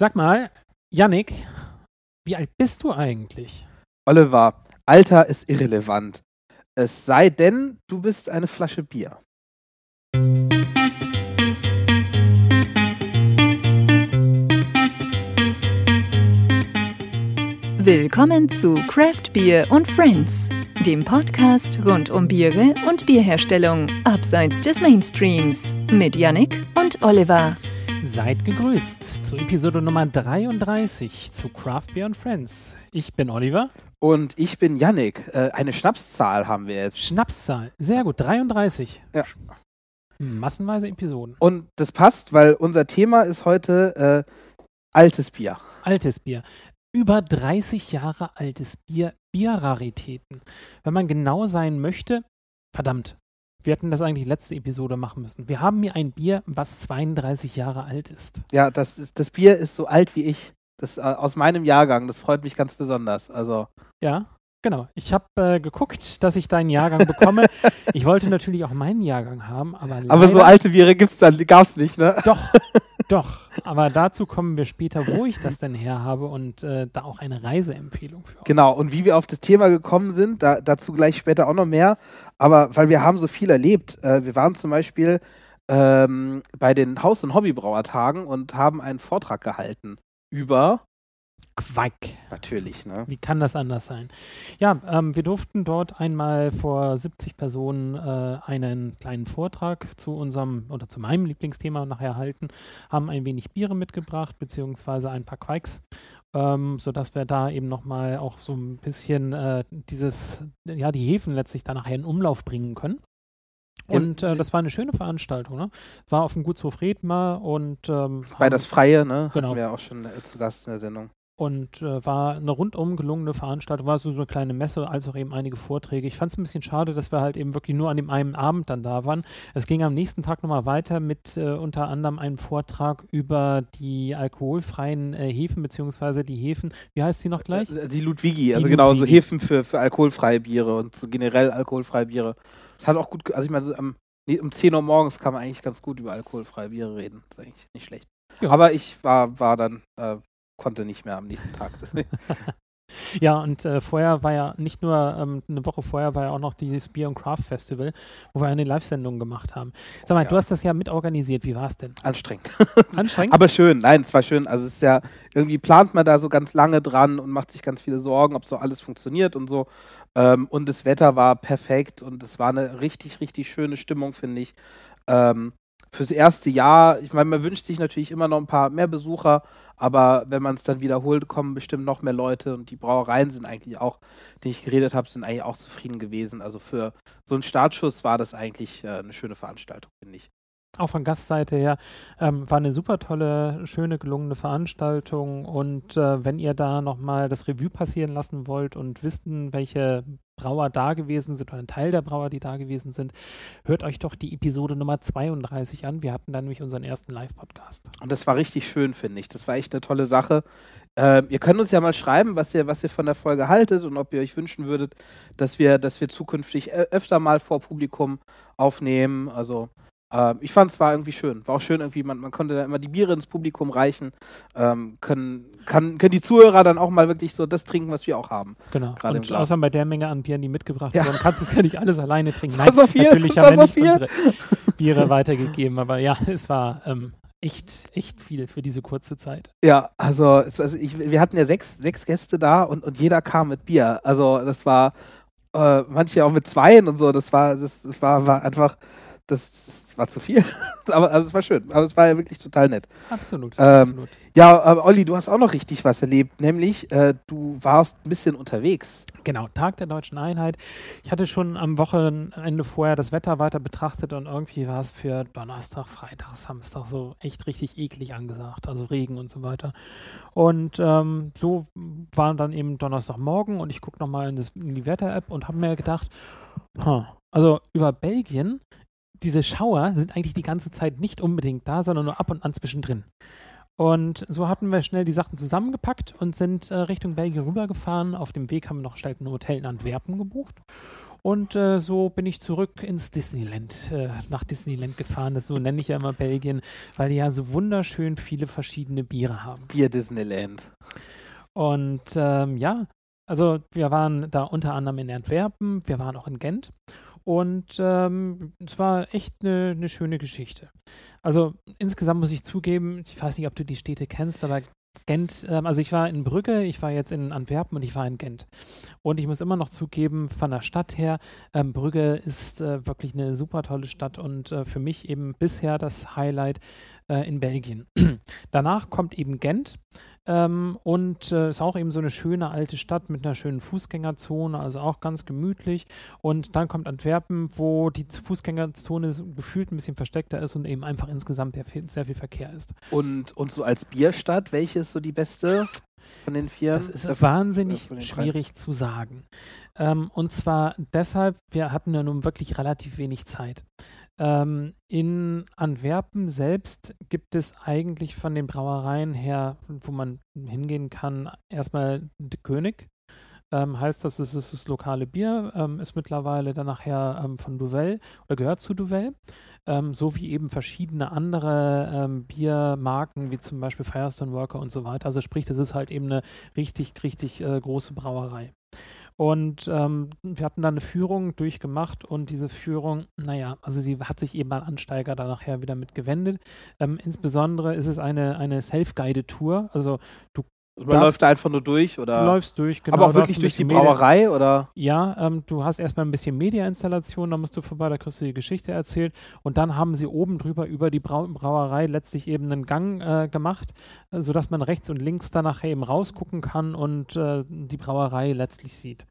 Sag mal, Yannick, wie alt bist du eigentlich? Oliver, Alter ist irrelevant. Es sei denn, du bist eine Flasche Bier. Willkommen zu Craft Beer und Friends, dem Podcast rund um Biere und Bierherstellung abseits des Mainstreams mit Yannick und Oliver. Seid gegrüßt zu Episode Nummer 33 zu Craft Beer and Friends. Ich bin Oliver. Und ich bin Yannick. Äh, eine Schnapszahl haben wir jetzt. Schnapszahl, sehr gut, 33. Ja. Massenweise Episoden. Und das passt, weil unser Thema ist heute äh, altes Bier. Altes Bier. Über 30 Jahre altes Bier, Bierraritäten. Wenn man genau sein möchte, verdammt, wir hätten das eigentlich letzte Episode machen müssen. Wir haben hier ein Bier, was 32 Jahre alt ist. Ja, das, ist, das Bier ist so alt wie ich. Das äh, aus meinem Jahrgang. Das freut mich ganz besonders. Also. Ja, genau. Ich habe äh, geguckt, dass ich deinen Jahrgang bekomme. ich wollte natürlich auch meinen Jahrgang haben, aber Aber so alte Biere gibt's dann, gab's nicht, ne? Doch, doch. Aber dazu kommen wir später, wo ich das denn her habe und äh, da auch eine Reiseempfehlung für euch. Genau, und wie wir auf das Thema gekommen sind, da, dazu gleich später auch noch mehr. Aber weil wir haben so viel erlebt. Äh, wir waren zum Beispiel ähm, bei den Haus- und Hobbybrauertagen und haben einen Vortrag gehalten über Quack. natürlich, ne? Wie kann das anders sein? Ja, ähm, wir durften dort einmal vor 70 Personen äh, einen kleinen Vortrag zu unserem oder zu meinem Lieblingsthema nachher halten, haben ein wenig Biere mitgebracht, beziehungsweise ein paar Quikes, ähm, sodass wir da eben nochmal auch so ein bisschen äh, dieses, ja, die Hefen letztlich da nachher in Umlauf bringen können. Und äh, das war eine schöne Veranstaltung, ne? War auf dem Gutshof Redmar und ähm, Bei das Freie, ne? Genau. Hatten wir auch schon äh, zu Gast in der Sendung. Und äh, war eine rundum gelungene Veranstaltung, war so, so eine kleine Messe, als auch eben einige Vorträge. Ich fand es ein bisschen schade, dass wir halt eben wirklich nur an dem einen Abend dann da waren. Es ging am nächsten Tag nochmal weiter mit äh, unter anderem einem Vortrag über die alkoholfreien äh, Hefen, beziehungsweise die Hefen, wie heißt sie noch gleich? Äh, Die Ludwigi, also Die genau, so. Hefen für, für alkoholfreie Biere und so generell alkoholfreie Biere. Das hat auch gut, also ich meine, so am, nee, um 10 Uhr morgens kann man eigentlich ganz gut über alkoholfreie Biere reden. Das ist eigentlich nicht schlecht. Ja. Aber ich war, war dann, äh, konnte nicht mehr am nächsten Tag. Ja, und äh, vorher war ja nicht nur, ähm, eine Woche vorher war ja auch noch dieses Beer und Craft Festival, wo wir eine Live-Sendung gemacht haben. Sag mal, Ja. du hast das ja mitorganisiert, wie war es denn? Anstrengend. Anstrengend? Aber schön, nein, es war schön. Also es ist ja, irgendwie plant man da so ganz lange dran und macht sich ganz viele Sorgen, ob so alles funktioniert und so. Ähm, und das Wetter war perfekt und es war eine richtig, richtig schöne Stimmung, finde ich. Ähm, fürs erste Jahr, ich meine, man wünscht sich natürlich immer noch ein paar mehr Besucher, aber wenn man es dann wiederholt, kommen bestimmt noch mehr Leute und die Brauereien sind eigentlich auch, die ich geredet habe, sind eigentlich auch zufrieden gewesen. Also für so einen Startschuss war das eigentlich äh, eine schöne Veranstaltung, finde ich. Auch von Gastseite her, ähm, war eine super tolle, schöne, gelungene Veranstaltung. Und äh, wenn ihr da nochmal das Revue passieren lassen wollt und wissen, welche Brauer da gewesen sind oder ein Teil der Brauer, die da gewesen sind, hört euch doch die Episode Nummer 32 an. Wir hatten da nämlich unseren ersten Live-Podcast. Und das war richtig schön, finde ich. Das war echt eine tolle Sache. Ähm, ihr könnt uns ja mal schreiben, was ihr, was ihr von der Folge haltet und ob ihr euch wünschen würdet, dass wir, dass wir zukünftig ö- öfter mal vor Publikum aufnehmen. Also ähm, ich fand es war irgendwie schön. War auch schön irgendwie, man, man konnte da immer die Biere ins Publikum reichen. Ähm, können, kann, können die Zuhörer dann auch mal wirklich so das trinken, was wir auch haben. Genau. Gerade und außer bei der Menge an Bieren, die mitgebracht Ja. wurden, kannst du es ja nicht alles alleine trinken. War so viel, natürlich haben wir so nicht viel. unsere Biere weitergegeben. Aber ja, es war ähm, echt, echt viel für diese kurze Zeit. Ja, also, also ich, wir hatten ja sechs, sechs Gäste da und, und jeder kam mit Bier. Also das war äh, manche auch mit zweien und so. Das war, das, das war, war einfach, das war zu viel. aber also es war schön. Aber es war ja wirklich total nett. Absolut. Ähm, absolut. Ja, aber Olli, du hast auch noch richtig was erlebt, nämlich äh, du warst ein bisschen unterwegs. Genau, Tag der Deutschen Einheit. Ich hatte schon am Wochenende vorher das Wetter weiter betrachtet und irgendwie war es für Donnerstag, Freitag, Samstag so echt richtig eklig angesagt. Also Regen und so weiter. Und ähm, so war dann eben Donnerstagmorgen und ich gucke nochmal in, das- in die Wetter-App und habe mir gedacht, huh, also über Belgien, diese Schauer sind eigentlich die ganze Zeit nicht unbedingt da, sondern nur ab und an zwischendrin. Und so hatten wir schnell die Sachen zusammengepackt und sind äh, Richtung Belgien rübergefahren. Auf dem Weg haben wir noch schnell ein Hotel in Antwerpen gebucht. Und äh, so bin ich zurück ins Disneyland, äh, nach Disneyland gefahren. Das so nenne ich ja immer Belgien, weil die ja so wunderschön viele verschiedene Biere haben. Bier Disneyland. Und ähm, ja, also wir waren da unter anderem in Antwerpen, wir waren auch in Gent. Und ähm, es war echt eine ne schöne Geschichte. Also insgesamt muss ich zugeben, ich weiß nicht, ob du die Städte kennst, aber Gent, ähm, also ich war in Brügge, ich war jetzt in Antwerpen und ich war in Gent. Und ich muss immer noch zugeben, von der Stadt her, ähm, Brügge ist äh, wirklich eine super tolle Stadt und äh, für mich eben bisher das Highlight äh, in Belgien. Danach kommt eben Gent. Ähm, und äh, ist auch eben so eine schöne alte Stadt mit einer schönen Fußgängerzone, also auch ganz gemütlich. Und dann kommt Antwerpen, wo die Fußgängerzone gefühlt ein bisschen versteckter ist und eben einfach insgesamt sehr viel, Verkehr ist. Und, und so als Bierstadt, welche ist so die beste von den vier? Das ist äh, wahnsinnig äh, schwierig zu sagen. Ähm, und zwar deshalb, wir hatten ja nun wirklich relativ wenig Zeit. Ähm, in Antwerpen selbst gibt es eigentlich von den Brauereien her, wo man hingehen kann, erstmal De König. Ähm, heißt das, es ist das lokale Bier, ähm, ist mittlerweile dann nachher ähm, von Duvel oder gehört zu Duvel, ähm, so wie eben verschiedene andere ähm, Biermarken, wie zum Beispiel Firestone Worker und so weiter. Also sprich, das ist halt eben eine richtig, richtig äh, große Brauerei. Und ähm, wir hatten da eine Führung durchgemacht und diese Führung, naja, also sie hat sich eben an Ansteiger da nachher wieder mit gewendet. Ähm, insbesondere ist es eine, eine Self-Guided-Tour. Also du also man läuft da einfach nur durch, oder? Du läufst durch, genau. Aber auch wirklich durch die Brauerei, Media oder? Ja, ähm, du hast erstmal ein bisschen Media-Installation, da musst du vorbei, da kriegst du die Geschichte erzählt. Und dann haben sie oben drüber über die Brau Brauerei letztlich eben einen Gang äh, gemacht, äh, sodass man rechts und links da nachher eben rausgucken kann und äh, die Brauerei letztlich sieht.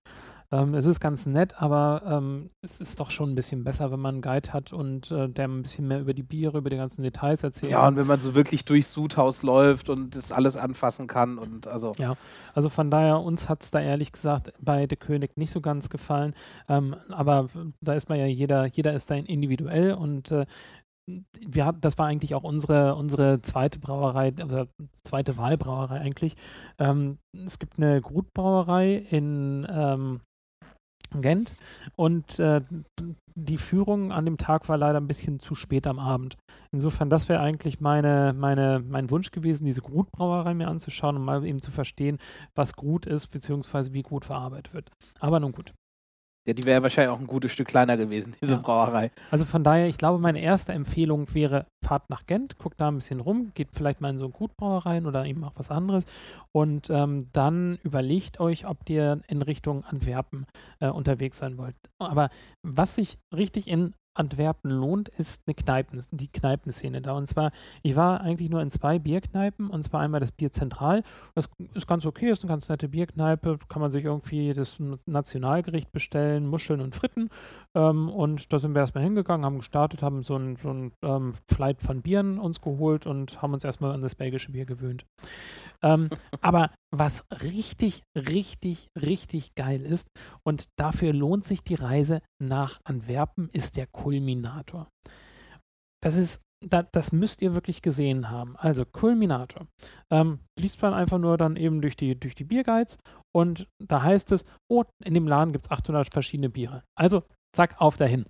Ähm, es ist ganz nett, aber ähm, es ist doch schon ein bisschen besser, wenn man einen Guide hat und äh, der ein bisschen mehr über die Biere, über die ganzen Details erzählt. Ja, und wenn man so wirklich durchs Sudhaus läuft und das alles anfassen kann und also. Ja, also von daher, uns hat es da ehrlich gesagt bei Der König nicht so ganz gefallen. Ähm, aber da ist man ja jeder, jeder ist da individuell und äh, wir das war eigentlich auch unsere, unsere zweite Brauerei, oder zweite Wahlbrauerei eigentlich. Ähm, es gibt eine Grutbrauerei in ähm, Gent und äh, die Führung an dem Tag war leider ein bisschen zu spät am Abend. Insofern, das wäre eigentlich meine, meine, mein Wunsch gewesen, diese Grutbrauerei mir anzuschauen und mal eben zu verstehen, was Grut ist, beziehungsweise wie Grut verarbeitet wird. Aber nun gut. Ja, die wäre wahrscheinlich auch ein gutes Stück kleiner gewesen, diese ja. Brauerei. Also von daher, ich glaube, meine erste Empfehlung wäre, fahrt nach Gent, guckt da ein bisschen rum, geht vielleicht mal in so eine Gutbrauereien oder eben auch was anderes und ähm, dann überlegt euch, ob ihr in Richtung Antwerpen äh, unterwegs sein wollt. Aber was sich richtig in Antwerpen lohnt, ist eine Kneipen, die Kneipenszene da. Und zwar, ich war eigentlich nur in zwei Bierkneipen und zwar einmal das Bier Zentral. Das ist ganz okay, ist eine ganz nette Bierkneipe, kann man sich irgendwie das Nationalgericht bestellen, Muscheln und Fritten. Ähm, und da sind wir erstmal hingegangen, haben gestartet, haben so ein, so ein ähm, Flight von Bieren uns geholt und haben uns erstmal an das belgische Bier gewöhnt. Ähm, aber was richtig, richtig, richtig geil ist und dafür lohnt sich die Reise nach Antwerpen, ist der Kulminator. Das ist, da, das müsst ihr wirklich gesehen haben. Also Kulminator. Ähm, liest man einfach nur dann eben durch die, durch die Bierguides und da heißt es, oh, in dem Laden gibt es 800 verschiedene Biere. Also zack, auf dahin.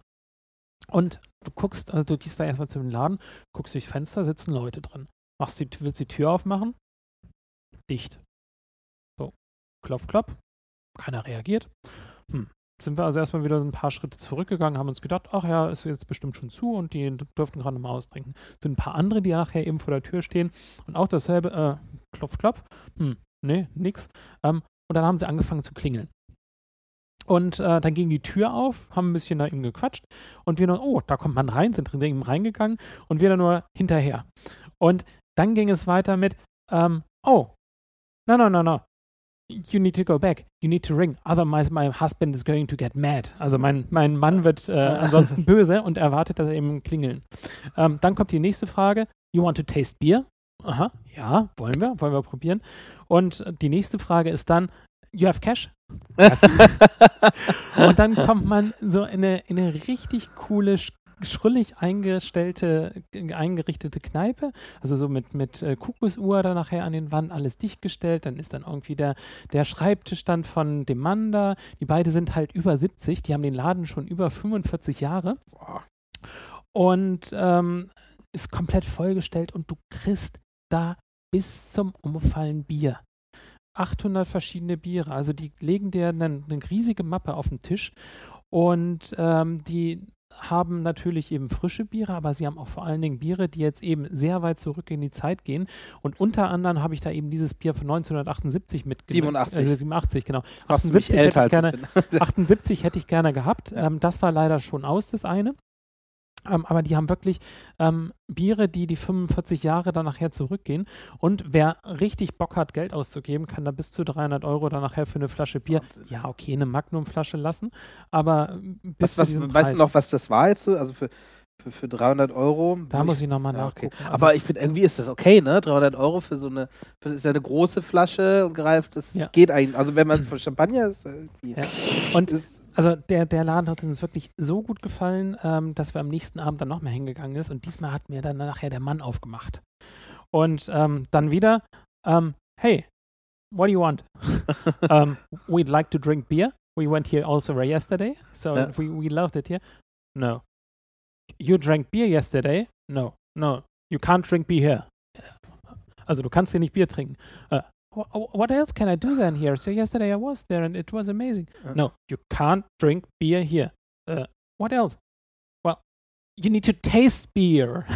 Und du guckst, also du gehst da erstmal zu dem Laden, guckst durchs Fenster, sitzen Leute drin. Machst die, willst die Tür aufmachen? Dicht. Klopf, klopf. Keiner reagiert. Hm. Sind wir also erstmal wieder ein paar Schritte zurückgegangen, haben uns gedacht, ach ja, ist jetzt bestimmt schon zu und die dürften gerade mal austrinken. Sind ein paar andere, die nachher eben vor der Tür stehen und auch dasselbe, äh, klopf, klopf. Hm, nee, nix. Ähm, und dann haben sie angefangen zu klingeln. Und äh, dann ging die Tür auf, haben ein bisschen da ihm gequatscht und wir nur, oh, da kommt man rein, sind drin reingegangen und wir dann nur hinterher. Und dann ging es weiter mit, ähm, oh, no, no, no, no, you need to go back, you need to ring, otherwise my husband is going to get mad. Also mein, mein Mann wird äh, ansonsten böse und erwartet, dass er eben klingeln. Ähm, dann kommt die nächste Frage, you want to taste beer? Aha, ja, wollen wir, wollen wir probieren. Und die nächste Frage ist dann, you have cash? und dann kommt man so in eine, in eine richtig coole schrullig eingestellte, eingerichtete Kneipe, also so mit, mit äh, Kuckucksuhr da nachher an den Wänden, alles dichtgestellt. Dann ist dann irgendwie der, der Schreibtisch dann von dem Mann da. Die beiden sind halt über 70, die haben den Laden schon über 45 Jahre. Und ähm, ist komplett vollgestellt und du kriegst da bis zum Umfallen Bier. 800 verschiedene Biere. Also die legen dir eine, eine riesige Mappe auf den Tisch und ähm, die haben natürlich eben frische Biere, aber sie haben auch vor allen Dingen Biere, die jetzt eben sehr weit zurück in die Zeit gehen. Und unter anderem habe ich da eben dieses Bier von 1978 mitgenommen. 87. Also 87, genau. Machst du mich 78 hätte, ich gerne, als ich bin. 78 hätte ich gerne gehabt. Ja. Ähm, das war leider schon aus, das eine. Ähm, aber die haben wirklich ähm, Biere, die die 45 Jahre dann nachher zurückgehen. Und wer richtig Bock hat, Geld auszugeben, kann da bis zu 300 Euro dann nachher für eine Flasche Bier, Wahnsinn. ja, okay, eine Magnumflasche lassen. Aber ähm, bis Was, was, weißt Preis. du noch, was das war jetzt? so? Also für, für, für 300 Euro? Da muss ich nochmal Ja, okay. nachgucken. Also, Aber ich finde, irgendwie ist das okay, ne? 300 Euro für so eine, für, ist ja eine große Flasche und greift, das Ja. geht eigentlich. Also wenn man von Champagner ist, äh, irgendwie. Ja. Und das, Also der, der Laden hat uns wirklich so gut gefallen, ähm, dass wir am nächsten Abend dann noch mehr hingegangen ist und diesmal hat mir dann nachher der Mann aufgemacht. Und ähm, dann wieder, ähm, hey, what do you want? um, we'd like to drink beer. We went here also yesterday, so Ja. we, we loved it here. No. You drank beer yesterday? No, no. You can't drink beer here. Also du kannst hier nicht Bier trinken. Uh, what else can I do then here? So yesterday I was there and it was amazing. Ja. No, you can't drink beer here. Uh, what else? Well, you need to taste beer.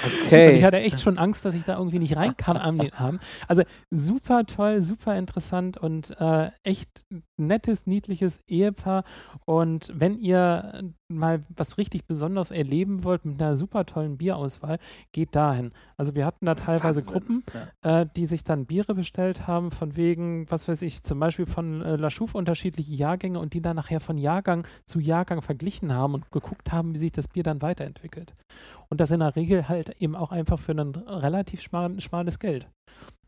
Und ich okay. hatte echt schon Angst, dass ich da irgendwie nicht reinkam an den Abend. Also super toll, super interessant und äh, echt nettes, niedliches Ehepaar. Und wenn ihr mal was richtig Besonderes erleben wollt mit einer super tollen Bierauswahl, geht dahin. Also wir hatten da teilweise Wahnsinn. Gruppen, Ja. äh, die sich dann Biere bestellt haben, von wegen, was weiß ich, zum Beispiel von äh, La Chouffe unterschiedliche Jahrgänge und die dann nachher von Jahrgang zu Jahrgang verglichen haben und geguckt haben, wie sich das Bier dann weiterentwickelt. Und das in der Regel halt eben auch einfach für ein relativ schmal, schmales Geld.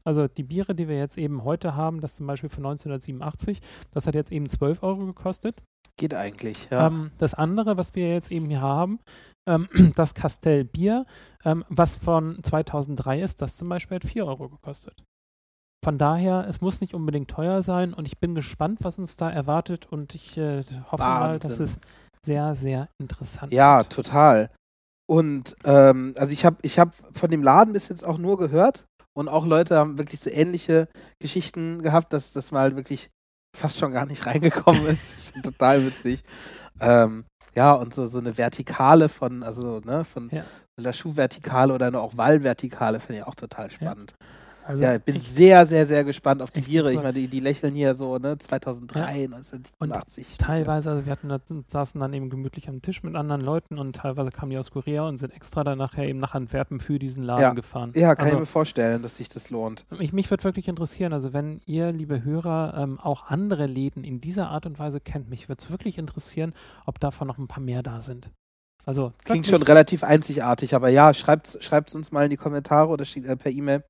Also die Biere, die wir jetzt eben heute haben, das zum Beispiel von 1987, das hat jetzt eben 12 Euro gekostet. Geht eigentlich, ja. Ähm, das andere, was wir jetzt eben hier haben, ähm, das Castell Bier, ähm, was von 2003 ist, das zum Beispiel hat 4 Euro gekostet. Von daher, es muss nicht unbedingt teuer sein und ich bin gespannt, was uns da erwartet und ich äh, hoffe mal, dass Wahnsinn. es sehr, sehr interessant Ja, wird. total. Und ähm, also ich habe ich hab von dem Laden bis jetzt auch nur gehört und auch Leute haben wirklich so ähnliche Geschichten gehabt, dass das mal wirklich fast schon gar nicht reingekommen ist. Schon Total witzig. Ähm, ja, und so, so eine Vertikale von, also ne, von Ja. einer Schuhvertikale oder eine auch Wallvertikale finde ich auch total spannend. Also Ja, ich bin sehr, sehr, sehr gespannt auf die Biere. Ich meine, die, die lächeln hier so, ne, 2003, 1987. Teilweise, also wir hatten da, saßen dann eben gemütlich am Tisch mit anderen Leuten und teilweise kamen die aus Korea und sind extra dann nachher eben nach Antwerpen für diesen Laden Ja. gefahren. Ja, kann also, ich mir vorstellen, dass sich das lohnt. mich, mich würde wirklich interessieren, also wenn ihr, liebe Hörer, ähm, auch andere Läden in dieser Art und Weise kennt, mich würde es wirklich interessieren, ob davon noch ein paar mehr da sind. Also Klingt schon relativ einzigartig, aber ja, schreibt es uns mal in die Kommentare oder schickt äh, per E-Mail.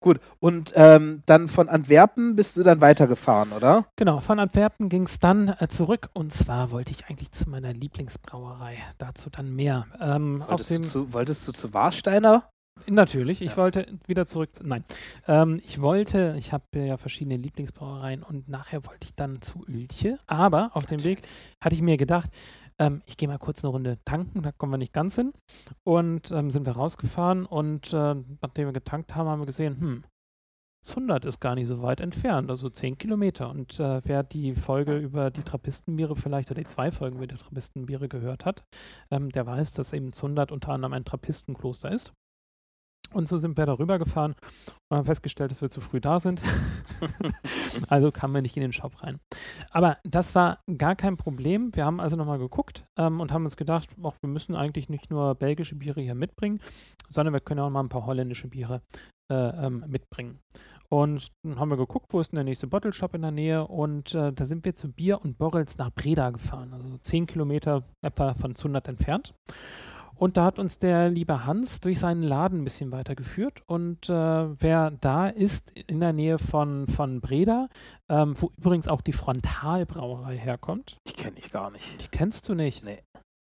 Gut, und ähm, dann von Antwerpen bist du dann weitergefahren, oder? Genau, von Antwerpen ging es dann äh, zurück und zwar wollte ich eigentlich zu meiner Lieblingsbrauerei. Dazu dann mehr. Ähm, Wolltest, dem, du zu, wolltest du zu Warsteiner? Natürlich, ich Ja. wollte wieder zurück zu. Nein. Ähm, ich wollte, ich habe ja verschiedene Lieblingsbrauereien und nachher wollte ich dann zu Ölche. Aber auf dem Weg hatte ich mir gedacht, ähm, ich gehe mal kurz eine Runde tanken, da kommen wir nicht ganz hin. Und ähm, sind wir rausgefahren und äh, nachdem wir getankt haben, haben wir gesehen, hm, Zundert ist gar nicht so weit entfernt, also 10 Kilometer. Und äh, wer die Folge über die Trappistenbiere vielleicht, oder die zwei Folgen über die Trappistenbiere gehört hat, ähm, der weiß, dass eben Zundert unter anderem ein Trappistenkloster ist. Und so sind wir darüber gefahren und haben festgestellt, dass wir zu früh da sind. also kamen wir nicht in den Shop rein. Aber das war gar kein Problem. Wir haben also nochmal geguckt ähm, und haben uns gedacht, auch wir müssen eigentlich nicht nur belgische Biere hier mitbringen, sondern wir können auch mal ein paar holländische Biere äh, ähm, mitbringen. Und dann haben wir geguckt, wo ist denn der nächste Bottle Shop in der Nähe und äh, da sind wir zu Bier und Borrels nach Breda gefahren, also 10 Kilometer etwa von Zundert entfernt. Und da hat uns der liebe Hans durch seinen Laden ein bisschen weitergeführt. Und äh, wer da ist, in der Nähe von, von Breda, ähm, wo übrigens auch die Frontalbrauerei herkommt, Die kenne ich gar nicht. die kennst du nicht. Nee.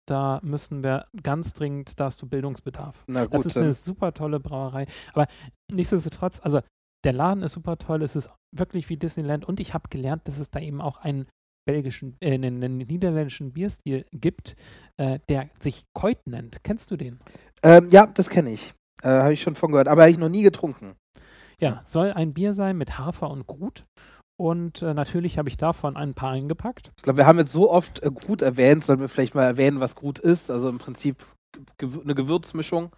da müssen wir ganz dringend, da hast du Bildungsbedarf. Na gut, Das ist eine super tolle Brauerei. Aber nichtsdestotrotz, also der Laden ist super toll, es ist wirklich wie Disneyland und ich habe gelernt, dass es da eben auch einen belgischen, äh, einen, niederländischen Bierstil gibt, äh, der sich Keut nennt. Kennst du den? ähm, ja, das kenne ich. Äh, Habe ich schon von gehört, aber habe ich noch nie getrunken. Ja, soll ein Bier sein mit Hafer und Grut. Und äh, natürlich habe ich davon ein paar eingepackt. Ich glaube, wir haben jetzt so oft äh, Grut erwähnt, sollten wir vielleicht mal erwähnen, was Grut ist. Also im Prinzip eine Gewürzmischung.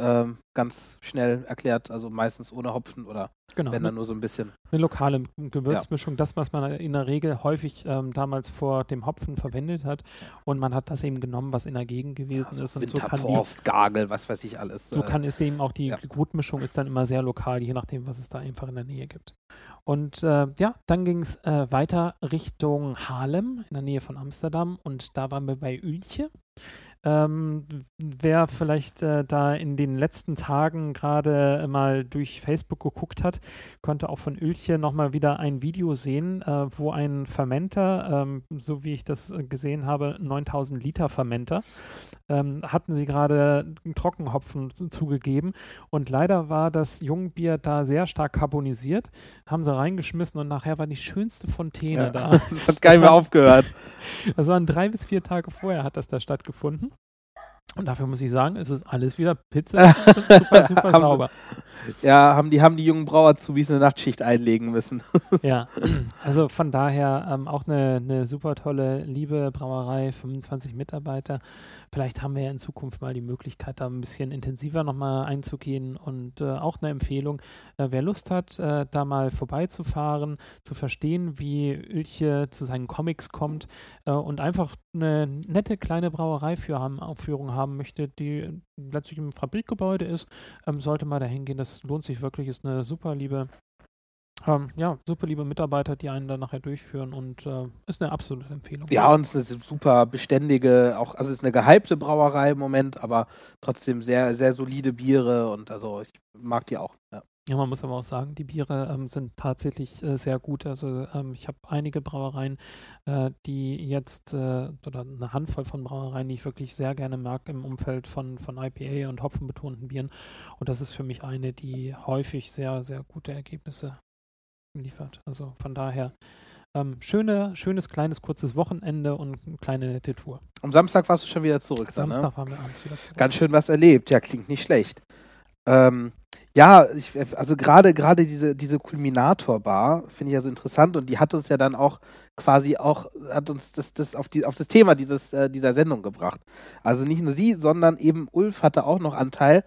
Ähm, ganz schnell erklärt, also meistens ohne Hopfen oder Genau. wenn dann nur so ein bisschen. eine lokale Gewürzmischung, das, was man in der Regel häufig ähm, damals vor dem Hopfen verwendet hat. Und man hat das eben genommen, was in der Gegend gewesen Also ist. Und so kann, die, Winterporst, Gagel, was weiß ich alles. so äh, kann es eben auch die ja. Gutmischung ist dann immer sehr lokal, je nachdem, was es da einfach in der Nähe gibt. Und äh, ja, dann ging es äh, weiter Richtung Haarlem in der Nähe von Amsterdam und da waren wir bei Uelche. Ähm, wer vielleicht äh, da in den letzten Tagen gerade mal durch Facebook geguckt hat, konnte auch von Uelche nochmal wieder ein Video sehen, äh, wo ein Fermenter, ähm, so wie ich das äh, gesehen habe, 9000 Liter Fermenter, ähm, hatten sie gerade einen Trockenhopfen zu- zugegeben und leider war das Jungbier da sehr stark carbonisiert, haben sie reingeschmissen und nachher war die schönste Fontäne ja. da. das hat gar nicht mehr aufgehört. Das waren drei bis vier Tage vorher hat das da stattgefunden. Und dafür muss ich sagen, es ist alles wieder Pizza. super, super sauber. Ja, haben die, haben die jungen Brauerzubis eine Nachtschicht einlegen müssen. Ja, also von daher ähm, auch eine, eine super tolle, liebe Brauerei, 25 Mitarbeiter. Vielleicht haben wir ja in Zukunft mal die Möglichkeit, da ein bisschen intensiver nochmal einzugehen und äh, auch eine Empfehlung, äh, wer Lust hat, äh, da mal vorbeizufahren, zu verstehen, wie Ölche zu seinen Comics kommt äh, und einfach eine nette kleine Brauerei für haben, Aufführung haben möchte, die letztlich im Fabrikgebäude ist, ähm, sollte mal dahin gehen. Das lohnt sich wirklich, ist eine super liebe ähm, ja, super liebe Mitarbeiter, die einen dann nachher durchführen und äh, ist eine absolute Empfehlung. Ja, und es ist eine super beständige, auch, also es ist eine gehypte Brauerei im Moment, aber trotzdem sehr, sehr solide Biere und also ich mag die auch. Ja. Ja, man muss aber auch sagen, die Biere ähm, sind tatsächlich äh, sehr gut. Also ähm, ich habe einige Brauereien, äh, die jetzt, äh, oder eine Handvoll von Brauereien, die ich wirklich sehr gerne mag im Umfeld von, von IPA und hopfenbetonten Bieren. Und das ist für mich eine, die häufig sehr, sehr gute Ergebnisse liefert. Also von daher ähm, schöne, schönes, kleines, kurzes Wochenende und eine kleine nette Tour. Am Samstag warst du schon wieder zurück. Dann, ne? Samstag waren wir abends wieder zurück. Ganz schön was erlebt. Ja, klingt nicht schlecht. Ähm, ja, ich, also gerade gerade diese diese Kulminator-Bar finde ich ja so interessant und die hat uns ja dann auch quasi auch hat uns das das auf die auf das Thema dieses äh, dieser Sendung gebracht. Also nicht nur sie, sondern eben Ulf hatte auch noch Anteil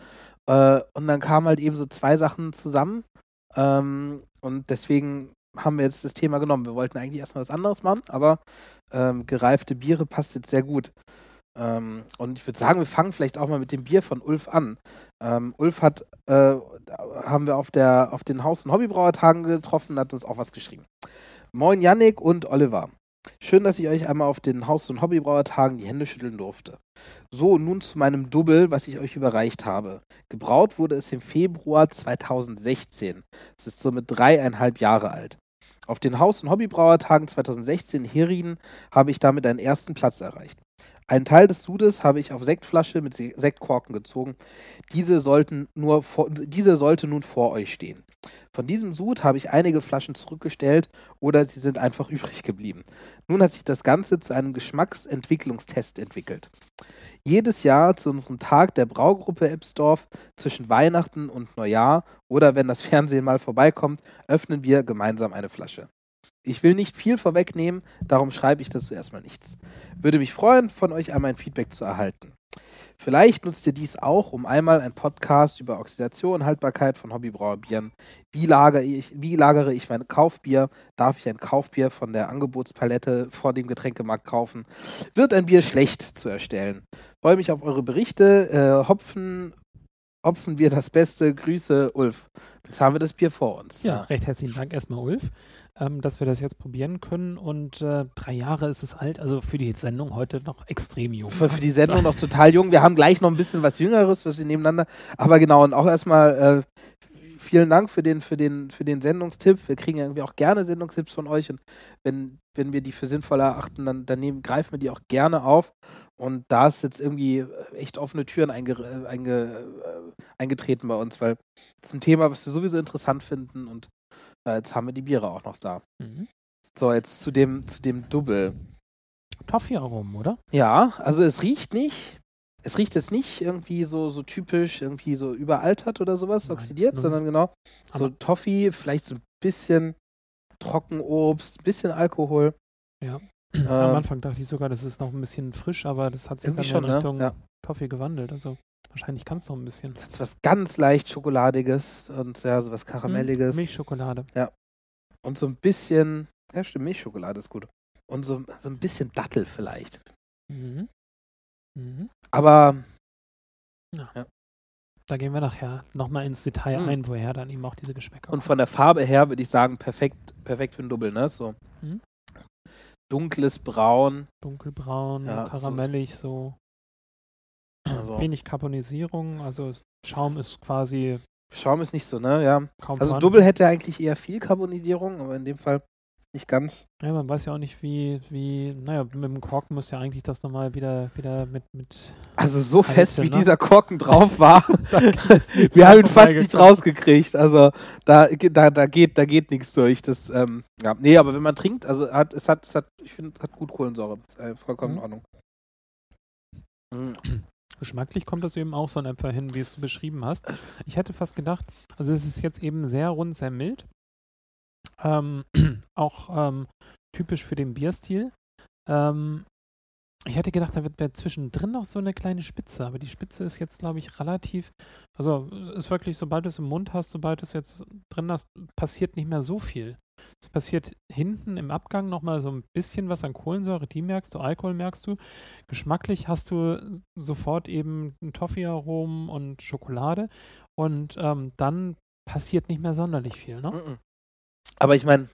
äh, und dann kamen halt eben so zwei Sachen zusammen ähm, und deswegen haben wir jetzt das Thema genommen. Wir wollten eigentlich erstmal was anderes machen, aber ähm, gereifte Biere passt jetzt sehr gut. Ähm, und ich würde sagen, wir fangen vielleicht auch mal mit dem Bier von Ulf an. Ähm, Ulf hat, äh, haben wir auf, der, auf den Haus- und Hobbybrauertagen getroffen und hat uns auch was geschrieben. Moin Yannick und Oliver. Schön, dass ich euch einmal auf den Haus- und Hobbybrauertagen die Hände schütteln durfte. So, nun zu meinem Double, was ich euch überreicht habe. Gebraut wurde es im Februar 2016. Es ist somit dreieinhalb Jahre alt. Auf den Haus- und Hobbybrauertagen 2016 in Herin habe ich damit einen ersten Platz erreicht. Einen Teil des Sudes habe ich auf Sektflasche mit Se- Sektkorken gezogen. Diese, sollten nur vor, diese sollte nun vor euch stehen. Von diesem Sud habe ich einige Flaschen zurückgestellt oder sie sind einfach übrig geblieben. Nun hat sich das Ganze zu einem Geschmacksentwicklungstest entwickelt. Jedes Jahr zu unserem Tag der Braugruppe Ebsdorf zwischen Weihnachten und Neujahr oder wenn das Fernsehen mal vorbeikommt, öffnen wir gemeinsam eine Flasche. Ich will nicht viel vorwegnehmen, darum schreibe ich dazu erstmal nichts. Würde mich freuen, von euch einmal ein Feedback zu erhalten. Vielleicht nutzt ihr dies auch, um einmal einen Podcast über Oxidation und Haltbarkeit von Hobbybrauerbieren. Wie lagere ich, wie lagere ich mein Kaufbier? Darf ich ein Kaufbier von der Angebotspalette vor dem Getränkemarkt kaufen? Wird ein Bier schlecht zu erstellen? Freue mich auf eure Berichte. Äh, Hopfen, Hopfen wir das Beste. Grüße, Ulf. Jetzt haben wir das Bier vor uns. Ja, recht herzlichen Dank erstmal, Ulf, ähm, dass wir das jetzt probieren können. Und äh, drei Jahre ist es alt, also für die Sendung heute noch extrem jung. für, für die Sendung noch total jung. Wir haben gleich noch ein bisschen was Jüngeres, was wir nebeneinander. Aber genau, und auch erstmal äh, vielen Dank für den, für, den, für den Sendungstipp. Wir kriegen irgendwie auch gerne Sendungstipps von euch und wenn, wenn wir die für sinnvoll erachten, dann, dann nehmen, greifen wir die auch gerne auf. Und da ist jetzt irgendwie äh, echt offene Türen einge, äh, einge, äh, eingetreten bei uns, weil ist ein Thema, was wir sowieso interessant finden und jetzt haben wir die Biere auch noch da. Mhm. So, jetzt zu dem, zu dem Double. Toffee-Aromen, oder? Ja, also es riecht nicht, es riecht jetzt nicht irgendwie so, so typisch, irgendwie so überaltert oder sowas, Nein, oxidiert, mhm. sondern genau so Toffee, vielleicht so ein bisschen Trockenobst, ein bisschen Alkohol. Am Ähm, Anfang dachte ich sogar, das ist noch ein bisschen frisch, aber das hat sich dann schon, in ne? Richtung Ja. Toffee gewandelt. Also wahrscheinlich kann es noch ein bisschen. Es hat was ganz leicht Schokoladiges und ja, so was Karamelliges. Hm, Milchschokolade. Und so ein bisschen, ja stimmt, Milchschokolade ist gut. Und so, so ein bisschen Dattel vielleicht. Mhm. Mhm. Aber Da gehen wir nachher nochmal ins Detail Mhm. ein, woher dann eben auch diese Geschmäcker und von der Farbe her würde ich sagen, perfekt, perfekt für ein Double, ne? So Mhm. dunkles Braun. Dunkelbraun, Ja, karamellig, so. Also- Wenig Karbonisierung, also Schaum ist quasi Schaum ist nicht so, ne? Ja. kaum Also. Double hätte eigentlich eher viel Carbonisierung, aber in dem Fall nicht ganz. Ja, man weiß ja auch nicht, wie, wie, naja, mit dem Korken muss ja eigentlich das nochmal wieder, wieder mit, mit Also so fest, wie ne? dieser Korken drauf war. Wir haben ihn fast nicht rausgekriegt. Also da, da, da geht, da geht nichts durch. Das, ähm, ja. Nee, aber wenn man trinkt, also hat, es hat, es hat, ich finde, es hat gut Kohlensäure. Ist, äh, vollkommen Mhm. in Ordnung. Mhm. Geschmacklich kommt das eben auch so in etwa hin, wie du es beschrieben hast. Ich hätte fast gedacht, also es ist jetzt eben sehr rund, sehr mild. Ähm, auch ähm, typisch für den Bierstil. Ähm, ich hätte gedacht, da wird zwischendrin noch so eine kleine Spitze, aber die Spitze ist jetzt, glaube ich, relativ, also ist wirklich, sobald du es im Mund hast, sobald du es jetzt drin hast, passiert nicht mehr so viel. Es passiert hinten im Abgang nochmal so ein bisschen was an Kohlensäure, die merkst du, Alkohol merkst du. Geschmacklich hast du sofort eben ein Toffee-Aromen und Schokolade und ähm, dann passiert nicht mehr sonderlich viel, ne? Mhm. Aber ich meine,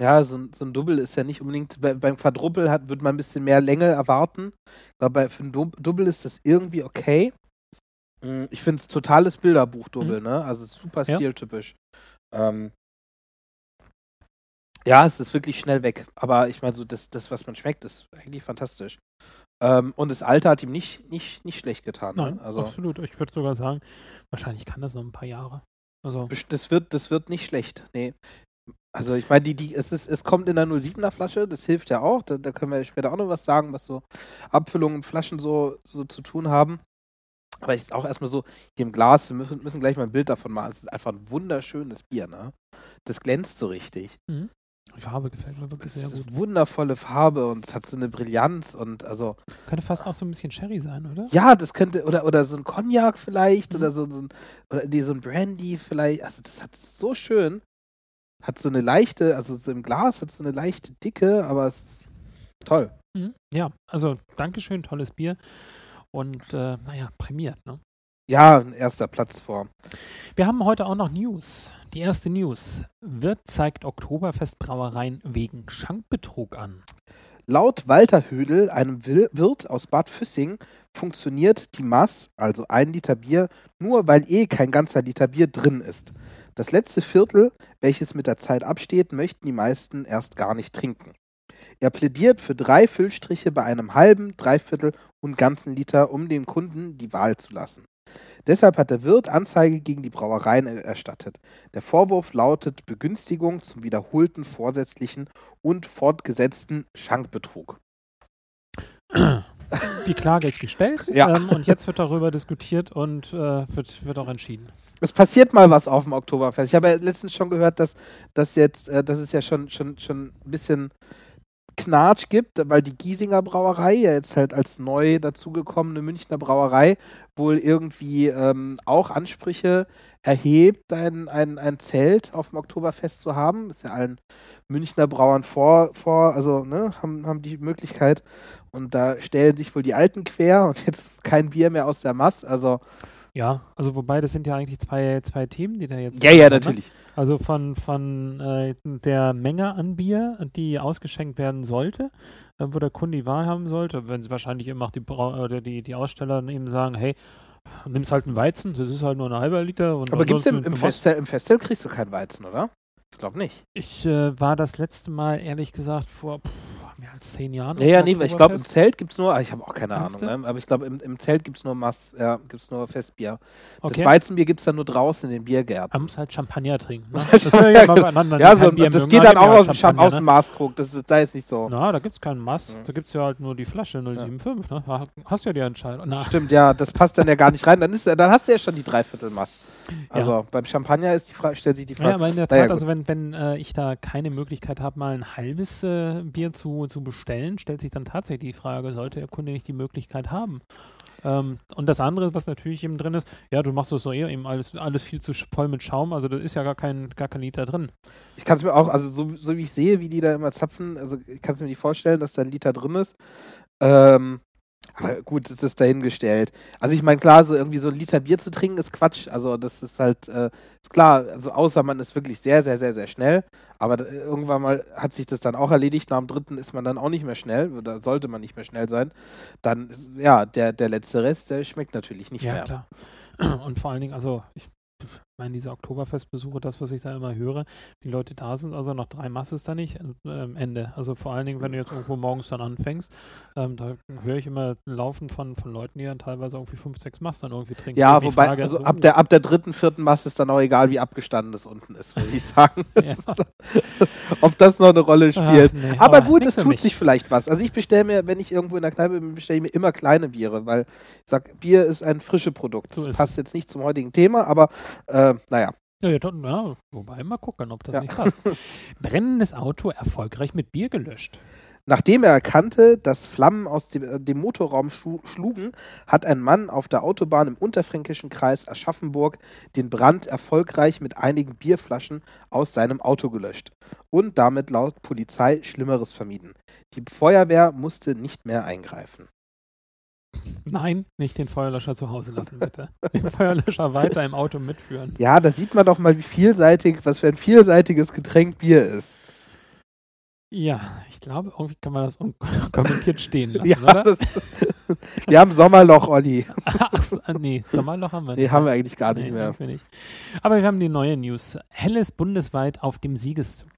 ja, so, ein- so ein Double ist ja nicht unbedingt, bei, beim Quadruple hat, wird man ein bisschen mehr Länge erwarten. Ich glaube, bei- für ein Dou- Double ist das irgendwie okay. Mm, Ich finde es totales Bilderbuch-Double, ne? Also super Ja. stiltypisch. Ähm, ja, es ist wirklich schnell weg. Aber ich meine, so das, das, was man schmeckt, ist eigentlich fantastisch. Ähm, und das Alter hat ihm nicht, nicht, nicht schlecht getan. Nein, ne? Also absolut. Ich würde sogar sagen, wahrscheinlich kann das noch ein paar Jahre. Also, Das wird, das wird nicht schlecht. Nee. Also ich meine, die, die, es, ist, es kommt in der 07er Flasche, das hilft ja auch. Da, da können wir später auch noch was sagen, was so Abfüllungen und Flaschen so, so zu tun haben. Aber ich auch erstmal so, hier im Glas, wir müssen, müssen gleich mal ein Bild davon machen. Es ist einfach ein wunderschönes Bier, ne? Das glänzt so richtig. Die Farbe gefällt mir wirklich Es sehr ist gut. wundervolle Farbe und es hat so eine Brillanz und also, Könnte fast auch so ein bisschen Sherry sein, oder? ja, das könnte, oder, oder so ein Cognac vielleicht, Mhm. oder so, so ein, oder nee, so ein Brandy vielleicht. Also das hat so schön. Hat so eine leichte, also so im Glas hat so eine leichte Dicke, aber es ist toll. Mhm. Ja, also Dankeschön, tolles Bier. Und äh, naja, prämiert, ne? Ja, ein erster Platz vor. Wir haben heute auch noch News. Die erste News. Wirt zeigt Oktoberfestbrauereien wegen Schankbetrug an. Laut Walter Hödel, einem Wirt aus Bad Füssing, funktioniert die Mass, also ein Liter Bier, nur weil eh kein ganzer Liter Bier drin ist. Das letzte Viertel, welches mit der Zeit absteht, möchten die meisten erst gar nicht trinken. Er plädiert für drei Füllstriche bei einem halben, Dreiviertel und ganzen Liter, um dem Kunden die Wahl zu lassen. Deshalb hat der Wirt Anzeige gegen die Brauereien er- erstattet. Der Vorwurf lautet Begünstigung zum wiederholten vorsätzlichen und fortgesetzten Schankbetrug. Die Klage ist gestellt Ja. ähm, und jetzt wird darüber diskutiert und äh, wird, wird auch entschieden. Es passiert mal was auf dem Oktoberfest. Ich habe ja letztens schon gehört, dass, dass jetzt, äh, dass es ja schon, schon, schon ein bisschen Knatsch gibt, weil die Giesinger Brauerei, ja jetzt halt als neu dazugekommene Münchner Brauerei, wohl irgendwie ähm, auch Ansprüche erhebt, ein, ein, ein Zelt auf dem Oktoberfest zu haben. Ist ja allen Münchner Brauern vor, vor also ne, haben, haben die Möglichkeit. Und da stellen sich wohl die Alten quer und jetzt kein Bier mehr aus der Mass. Also Ja, also wobei das sind ja eigentlich zwei, zwei Themen, die da jetzt. ja, ja, natürlich. Also von, von äh, der Menge an Bier, die ausgeschenkt werden sollte, äh, wo der Kunde die Wahl haben sollte, wenn sie wahrscheinlich eben auch die, Brau oder die, die Aussteller dann eben sagen, hey, nimmst halt einen Weizen, das ist halt nur ein halber Liter. Und Aber gibt es im, im, Festzelt, im Festzelt kriegst du keinen Weizen, oder? Ich glaube nicht. Ich äh, war das letzte Mal, ehrlich gesagt, vor mehr als zehn Jahren. Ja, ja, dem nee, ich glaube, im. Zelt gibt es nur, ah, ich habe auch keine Meinst Ahnung, ne? aber ich glaube, im, im Zelt gibt es nur Mass, ja, gibt es nur Festbier. Okay. Das Weizenbier gibt es dann nur draußen in den Biergärten. Man muss halt Champagner trinken. Ne? Das ich ja beieinander. Ja, so, Bier das geht dann auch aus dem, Champagner, aus dem ne? Maßkrug, das ist, da ist nicht so. Na, da gibt es keinen Maß. Ja. Da gibt es ja halt nur die Flasche 075. Ne? Da hast du ja die Entscheidung. Na, Stimmt, ja, das passt dann ja gar nicht rein. Dann, ist, dann hast du ja schon die Dreiviertelmaß. Also beim Champagner ist die Frage, stellt sich die Frage. Ja, aber in der Tat, gut. also wenn, wenn äh, ich da keine Möglichkeit habe, mal ein halbes äh, Bier zu, zu bestellen, stellt sich dann tatsächlich die Frage, sollte der Kunde nicht die Möglichkeit haben? Ähm, und das andere, was natürlich eben drin ist, ja, du machst das so eher eben alles, alles viel zu voll mit Schaum, also da ist ja gar kein, gar kein Liter drin. Ich kann es mir auch, also so, so wie ich sehe, wie die da immer zapfen, also ich kann es mir nicht vorstellen, dass da ein Liter drin ist. Ähm, aber gut, das ist dahingestellt. Also ich meine, klar, so irgendwie so ein Liter Bier zu trinken ist Quatsch. Also das ist halt, äh, ist klar, also außer man ist wirklich sehr, sehr, sehr, sehr schnell. Aber da, irgendwann mal hat sich das dann auch erledigt. Nach dem dritten ist man dann auch nicht mehr schnell. Da sollte man nicht mehr schnell sein. Dann, ist, ja, der, der letzte Rest, der schmeckt natürlich nicht ja, mehr. klar. Und vor allen Dingen, also ich meine, diese Oktoberfestbesuche, das, was ich da immer höre, die Leute da sind, also noch drei Mass ist da nicht äh, am Ende. Also vor allen Dingen, wenn du jetzt irgendwo morgens dann anfängst, ähm, da höre ich immer Laufen von, von Leuten, die dann teilweise irgendwie fünf, sechs Mass dann irgendwie trinken. Ja, wobei, Frage, also so, ab der, ab der dritten, vierten Masse ist dann auch egal, wie abgestanden es unten ist, würde ich sagen. Ja. Ob das noch eine Rolle spielt. Ach, nee, aber gut, nix es tut mich. sich vielleicht was. Also ich bestelle mir, wenn ich irgendwo in der Kneipe bin, bestelle ich mir immer kleine Biere, weil ich sag, Bier ist ein frische Produkt. So Das passt jetzt nicht zum heutigen Thema, aber äh, naja. Ja, ja, dann, ja, wobei mal gucken, ob das Ja. nicht passt. Brennendes Auto erfolgreich mit Bier gelöscht. Nachdem er erkannte, dass Flammen aus dem, äh, dem Motorraum schlugen, hat ein Mann auf der Autobahn im unterfränkischen Kreis Aschaffenburg den Brand erfolgreich mit einigen Bierflaschen aus seinem Auto gelöscht und damit laut Polizei Schlimmeres vermieden. Die Feuerwehr musste nicht mehr eingreifen. Nein, nicht den Feuerlöscher zu Hause lassen, bitte. Den Feuerlöscher weiter im Auto mitführen. Ja, da sieht man doch mal, wie vielseitig, was für ein vielseitiges Getränk Bier ist. Ja, ich glaube, irgendwie kann man das unkommentiert stehen lassen, Ja, oder? das, wir haben Sommerloch, Olli. Ach so, äh, nee, Sommerloch haben wir Nee, haben wir eigentlich gar nicht Nee, mehr. nicht. Aber wir haben die neue News. Helles bundesweit auf dem Siegeszug.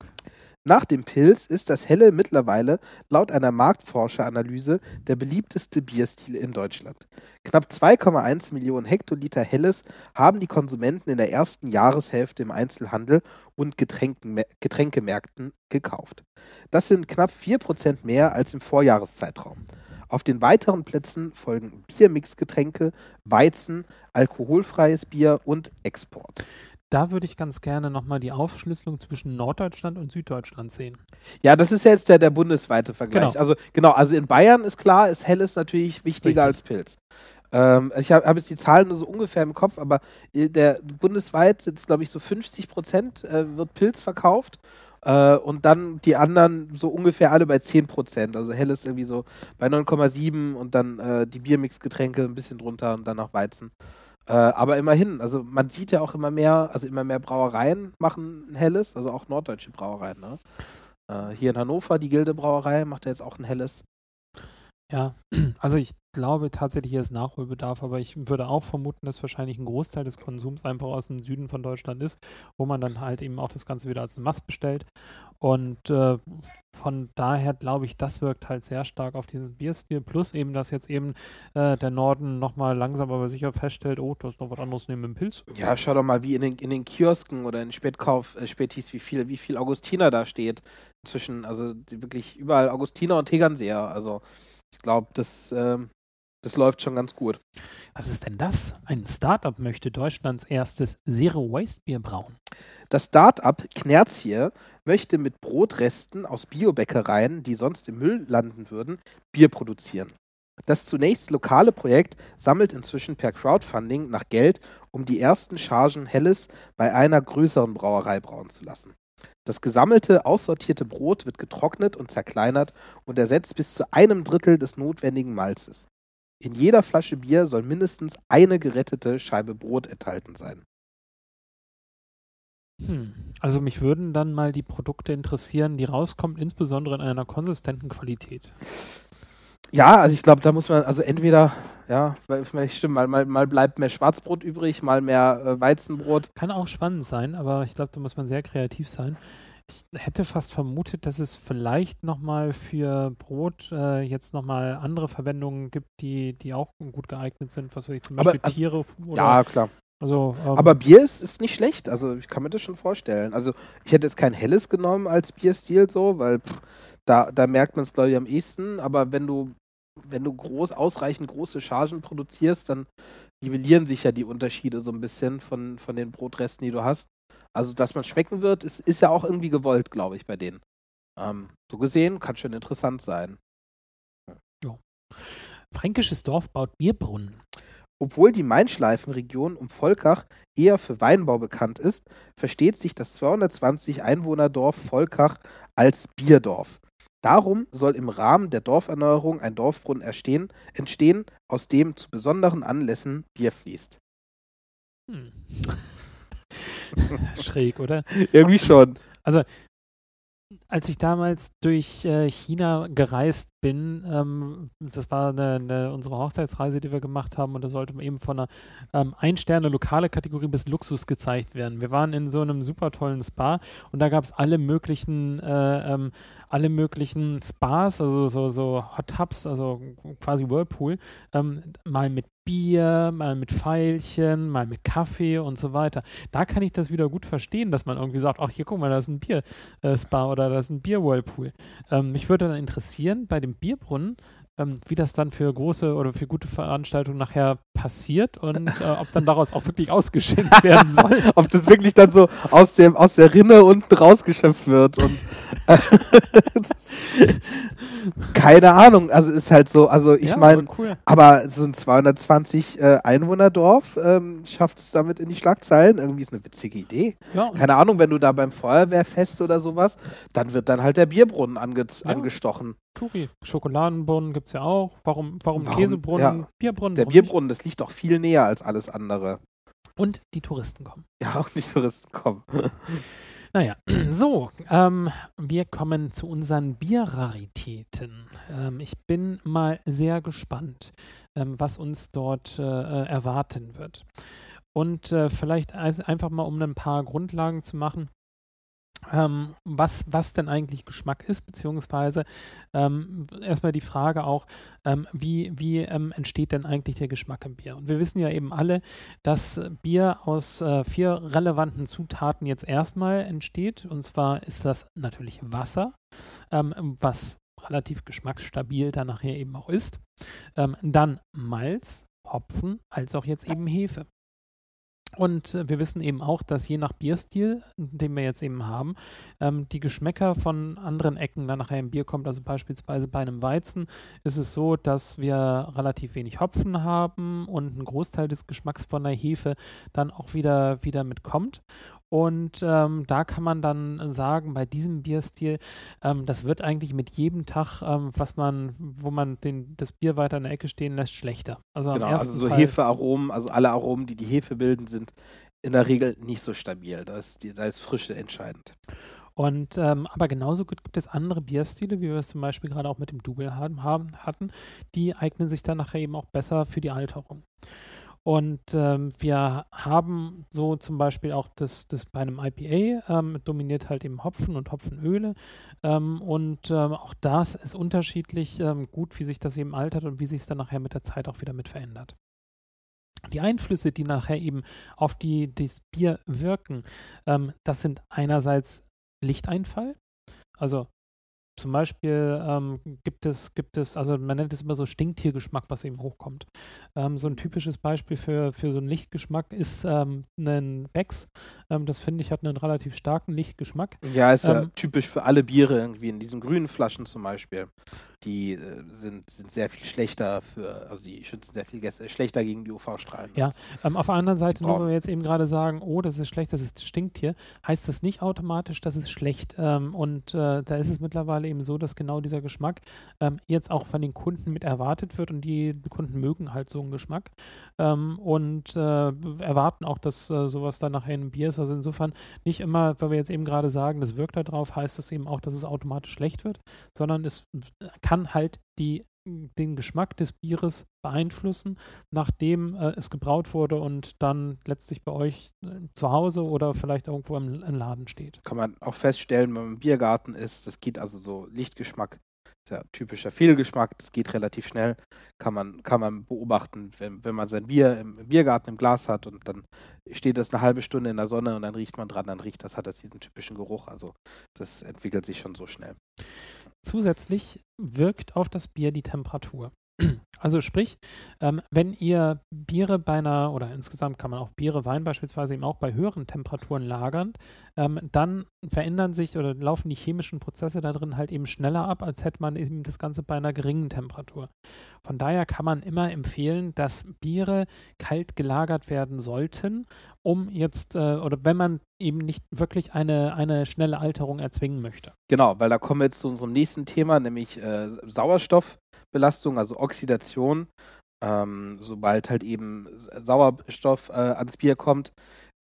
Nach dem Pilz ist das Helle mittlerweile laut einer Marktforscheranalyse der beliebteste Bierstil in Deutschland. Knapp 2,1 Millionen Hektoliter Helles haben die Konsumenten in der ersten Jahreshälfte im Einzelhandel und Getränken, Getränkemärkten gekauft. Das sind knapp 4% mehr als im Vorjahreszeitraum. Auf den weiteren Plätzen folgen Biermixgetränke, Weizen, alkoholfreies Bier und Export. Da würde ich ganz gerne nochmal die Aufschlüsselung zwischen Norddeutschland und Süddeutschland sehen. Ja, das ist ja jetzt der, der bundesweite Vergleich. Genau. Also genau, also in Bayern ist klar, ist Helles natürlich wichtiger Richtig. als Pilz. Ähm, ich habe hab jetzt die Zahlen nur so ungefähr im Kopf, aber äh, der bundesweit sind glaube ich so 50 Prozent äh, wird Pilz verkauft. Äh, und dann die anderen so ungefähr alle bei 10 Prozent. Also Helles irgendwie so bei 9,7 und dann äh, die Biermixgetränke ein bisschen drunter und dann noch Weizen. Äh, aber immerhin, also man sieht ja auch immer mehr, also immer mehr Brauereien machen ein Helles, also auch norddeutsche Brauereien, ne? Äh, hier in Hannover, die Gilde Brauerei macht ja jetzt auch ein helles. Ja, also ich glaube tatsächlich, hier ist Nachholbedarf, aber ich würde auch vermuten, dass wahrscheinlich ein Großteil des Konsums einfach aus dem Süden von Deutschland ist, wo man dann halt eben auch das Ganze wieder als Mass bestellt. Und äh, von daher glaube ich, das wirkt halt sehr stark auf diesen Bierstil. Plus eben, dass jetzt eben äh, der Norden nochmal langsam aber sicher feststellt, oh, das ist noch was anderes neben dem Pilz. Ja, schau doch mal, wie in den, in den Kiosken oder in Spätkauf, äh, Spätis, wie viel, wie viel Augustiner da steht. Zwischen, also wirklich überall Augustiner und Tegernseer. Also ich glaube, das, ähm, das läuft schon ganz gut. Was ist denn das? Ein Startup möchte Deutschlands erstes Zero-Waste-Bier brauen. Das Start-up Knerz möchte mit Brotresten aus Biobäckereien, die sonst im Müll landen würden, Bier produzieren. Das zunächst lokale Projekt sammelt inzwischen per Crowdfunding nach Geld, um die ersten Chargen Helles bei einer größeren Brauerei brauen zu lassen. Das gesammelte, aussortierte Brot wird getrocknet und zerkleinert und ersetzt bis zu einem Drittel des notwendigen Malzes. In jeder Flasche Bier soll mindestens eine gerettete Scheibe Brot enthalten sein. Hm. Also mich würden dann mal die Produkte interessieren, die rauskommen, insbesondere in einer konsistenten Qualität. Ja, also ich glaube, da muss man, also entweder, ja, vielleicht stimmt, mal, mal, mal bleibt mehr Schwarzbrot übrig, mal mehr äh, Weizenbrot. Kann auch spannend sein, aber ich glaube, da muss man sehr kreativ sein. Ich hätte fast vermutet, dass es vielleicht nochmal für Brot äh, jetzt nochmal andere Verwendungen gibt, die, die auch gut geeignet sind, was weiß ich, zum Aber, Beispiel also, Tiere oder Ja, klar. also ähm, Aber Bier ist, ist nicht schlecht. Also ich kann mir das schon vorstellen. Also ich hätte jetzt kein helles genommen als Bierstil so, weil pff, da, da merkt man es glaube ich am ehesten. Aber wenn du wenn du groß ausreichend große Chargen produzierst, dann nivellieren sich ja die Unterschiede so ein bisschen von, von den Brotresten, die du hast. Also dass man schmecken wird, ist, ist ja auch irgendwie gewollt, glaube ich, bei denen. Ähm, so gesehen kann schon interessant sein. Fränkisches Dorf baut Bierbrunnen. Obwohl die Main-Schleifen-Region um Volkach eher für Weinbau bekannt ist, versteht sich das 220 Einwohnerdorf Volkach als Bierdorf. Darum soll im Rahmen der Dorferneuerung ein Dorfbrunnen erstehen, entstehen, aus dem zu besonderen Anlässen Bier fließt. Hm. Schräg, oder? Irgendwie schon. Als ich damals durch äh, China gereist bin, ähm, das war eine, eine, unsere Hochzeitsreise, die wir gemacht haben, und da sollte eben von einer ähm, Ein-Sterne-lokale Kategorie bis Luxus gezeigt werden. Wir waren in so einem super tollen Spa und da gab es alle möglichen, äh, ähm, alle möglichen Spas, also so, so Hot Tubs, also quasi Whirlpool, ähm, mal mit Bier, mal mit Pfeilchen, mal mit Kaffee und so weiter. Da kann ich das wieder gut verstehen, dass man irgendwie sagt, ach hier guck mal, da ist ein Bier-Spa oder da ist ein Bier-Whirlpool. Ähm, mich würde dann interessieren, bei dem Bierbrunnen, ähm, wie das dann für große oder für gute Veranstaltungen nachher passiert und äh, ob dann daraus auch wirklich ausgeschenkt werden soll. Ob das wirklich dann so aus, dem, aus der Rinne unten rausgeschöpft wird. Und, äh, keine Ahnung. Also ist halt so, also ich Ja, meine, aber cool. aber so ein 220 äh, Einwohnerdorf ähm, schafft es damit in die Schlagzeilen. Irgendwie ist eine witzige Idee. Ja, Keine Ahnung, wenn du da beim Feuerwehrfest oder sowas, dann wird dann halt der Bierbrunnen ange Ja. angestochen. Turi. Schokoladenbrunnen gibt es ja auch. Warum, warum, Warum- Käsebrunnen, ja. Bierbrunnen? Der warum nicht? Bierbrunnen, das liegt doch viel näher als alles andere. Und die Touristen kommen. Ja, auch die Touristen kommen. Naja, so, ähm, wir kommen zu unseren Bierraritäten. Ähm, ich bin mal sehr gespannt, ähm, was uns dort äh, äh, erwarten wird. Und äh, vielleicht einfach mal, um ein paar Grundlagen zu machen, ähm, was, was denn eigentlich Geschmack ist, beziehungsweise ähm, erstmal die Frage auch, ähm, wie, wie ähm, entsteht denn eigentlich der Geschmack im Bier? Und wir wissen ja eben alle, dass Bier aus äh, vier relevanten Zutaten jetzt erstmal entsteht. Und zwar ist das natürlich Wasser, ähm, was relativ geschmacksstabil dann nachher eben auch ist. Ähm, dann Malz, Hopfen, als auch jetzt eben Hefe. Und äh, wir wissen eben auch, dass je nach Bierstil, den wir jetzt eben haben, ähm, die Geschmäcker von anderen Ecken dann nachher im Bier kommt. Also beispielsweise bei einem Weizen ist es so, dass wir relativ wenig Hopfen haben und ein Großteil des Geschmacks von der Hefe dann auch wieder, wieder mitkommt. Und ähm, da kann man dann sagen, bei diesem Bierstil, ähm, das wird eigentlich mit jedem Tag, ähm, was man, wo man den, das Bier weiter in der Ecke stehen lässt, schlechter. Also am Genau, also so Fall- Hefearomen, also alle Aromen, die die Hefe bilden, sind in der Regel nicht so stabil. Da ist, da ist Frische entscheidend. Und ähm, aber genauso gut gibt es andere Bierstile, wie wir es zum Beispiel gerade auch mit dem Double haben, hatten, die eignen sich dann nachher eben auch besser für die Alterung. Und ähm, wir haben so zum Beispiel auch das, das bei einem IPA ähm, dominiert halt eben Hopfen und Hopfenöle. Ähm, und ähm, auch das ist unterschiedlich ähm, gut, wie sich das eben altert und wie sich es dann nachher mit der Zeit auch wieder mit verändert. Die Einflüsse, die nachher eben auf die, das Bier wirken, ähm, das sind einerseits Lichteinfall. Also zum Beispiel ähm, gibt es, gibt es, also man nennt es immer so Stinktiergeschmack, was eben hochkommt. Ähm, so ein typisches Beispiel für, für so einen Lichtgeschmack ist ähm, ein Becks. Ähm, das finde ich hat einen relativ starken Lichtgeschmack. Ja, ist ja Ähm, typisch für alle Biere irgendwie in diesen grünen Flaschen zum Beispiel. Die äh, sind, sind sehr viel schlechter für, also die schützen sehr viel Gäste, schlechter gegen die UV-Strahlen. Ja. Ähm, auf der anderen Seite, nur weil wir jetzt eben gerade sagen, oh, das ist schlecht, das ist Stinktier, heißt das nicht automatisch, dass es schlecht. Ähm, und äh, da ist es mittlerweile eben so, dass genau dieser Geschmack ähm, jetzt auch von den Kunden mit erwartet wird und die Kunden mögen halt so einen Geschmack und äh, erwarten auch, dass äh, sowas dann nachher in einem Bier ist. Also insofern nicht immer, weil wir jetzt eben gerade sagen, das wirkt da drauf, heißt das eben auch, dass es automatisch schlecht wird, sondern es kann halt die den Geschmack des Bieres beeinflussen, nachdem äh, es gebraut wurde und dann letztlich bei euch äh, zu Hause oder vielleicht irgendwo im, im, Laden steht. Kann man auch feststellen, wenn man im Biergarten ist, das geht also so Lichtgeschmack ja typischer Fehlgeschmack, das geht relativ schnell, kann man, kann man beobachten, wenn, wenn man sein Bier im, im Biergarten im Glas hat und dann steht das eine halbe Stunde in der Sonne und dann riecht man dran, dann riecht das, hat das diesen typischen Geruch. Also das entwickelt sich schon so schnell. Zusätzlich wirkt auf das Bier die Temperatur. Also sprich, ähm, wenn ihr Biere bei einer, oder insgesamt kann man auch Biere, Wein beispielsweise eben auch bei höheren Temperaturen lagern, ähm, dann verändern sich oder laufen die chemischen Prozesse da drin halt eben schneller ab, als hätte man eben das Ganze bei einer geringen Temperatur. Von daher kann man immer empfehlen, dass Biere kalt gelagert werden sollten, um jetzt, äh, oder wenn man eben nicht wirklich eine, eine schnelle Alterung erzwingen möchte. Genau, weil da kommen wir jetzt zu unserem nächsten Thema, nämlich äh, Sauerstoff. Belastung, also Oxidation. Ähm, sobald halt eben Sauerstoff äh, ans Bier kommt,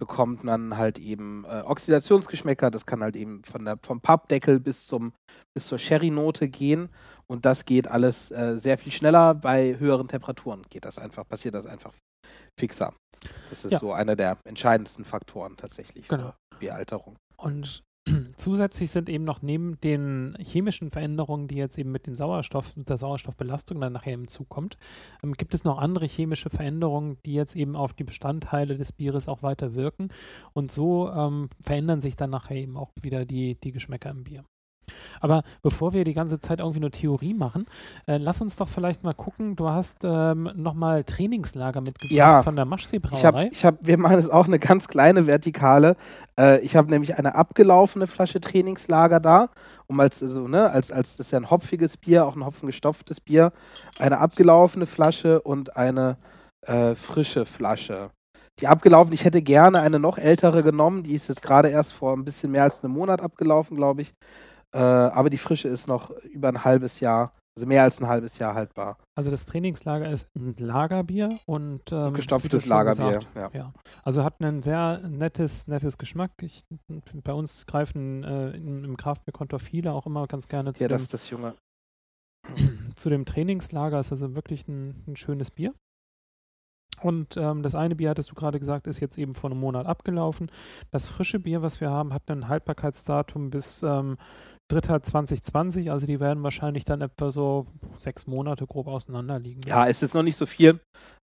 bekommt man halt eben äh, Oxidationsgeschmäcker. Das kann halt eben von der, vom Pappdeckel bis, zum, bis zur Sherry-Note gehen. Und das geht alles äh, sehr viel schneller. Bei höheren Temperaturen geht das einfach, passiert das einfach fixer. Das ist ja. so einer der entscheidendsten Faktoren tatsächlich genau. für Bieralterung. Und Zusätzlich sind eben noch neben den chemischen Veränderungen, die jetzt eben mit dem Sauerstoff, der Sauerstoffbelastung dann nachher hinzukommt, ähm, gibt es noch andere chemische Veränderungen, die jetzt eben auf die Bestandteile des Bieres auch weiter wirken. Und so ähm, verändern sich dann nachher eben auch wieder die, die Geschmäcker im Bier. Aber bevor wir die ganze Zeit irgendwie nur Theorie machen, äh, lass uns doch vielleicht mal gucken. Du hast ähm, nochmal Trainingslager mitgebracht ja, von der Maschsee-Brauerei. Ich hab, ich hab, wir machen jetzt auch eine ganz kleine Vertikale. Äh, ich habe nämlich eine abgelaufene Flasche Trainingslager da, um als, also, ne, als, als das ist ja ein hopfiges Bier, auch ein hopfengestopftes Bier, eine abgelaufene Flasche und eine äh, frische Flasche. Die abgelaufen, ich hätte gerne eine noch ältere genommen, die ist jetzt gerade erst vor ein bisschen mehr als einem Monat abgelaufen, glaube ich. Äh, aber die Frische ist noch über ein halbes Jahr, also mehr als ein halbes Jahr haltbar. Also das Trainingslager ist ein Lagerbier und ähm, gestopftes Lagerbier. Ja. ja. Also hat ein sehr nettes, nettes Geschmack. Ich, bei uns greifen äh, im, im Kraftbierkontor viele auch immer ganz gerne zu. Ja, das ist das Junge. Zu dem Trainingslager ist also wirklich ein, ein schönes Bier. Und ähm, das eine Bier, hattest du gerade gesagt, ist jetzt eben vor einem Monat abgelaufen. Das frische Bier, was wir haben, hat ein Haltbarkeitsdatum bis ähm, 3.2020, also die werden wahrscheinlich dann etwa so sechs Monate grob auseinander liegen. Ja, es ist noch nicht so viel.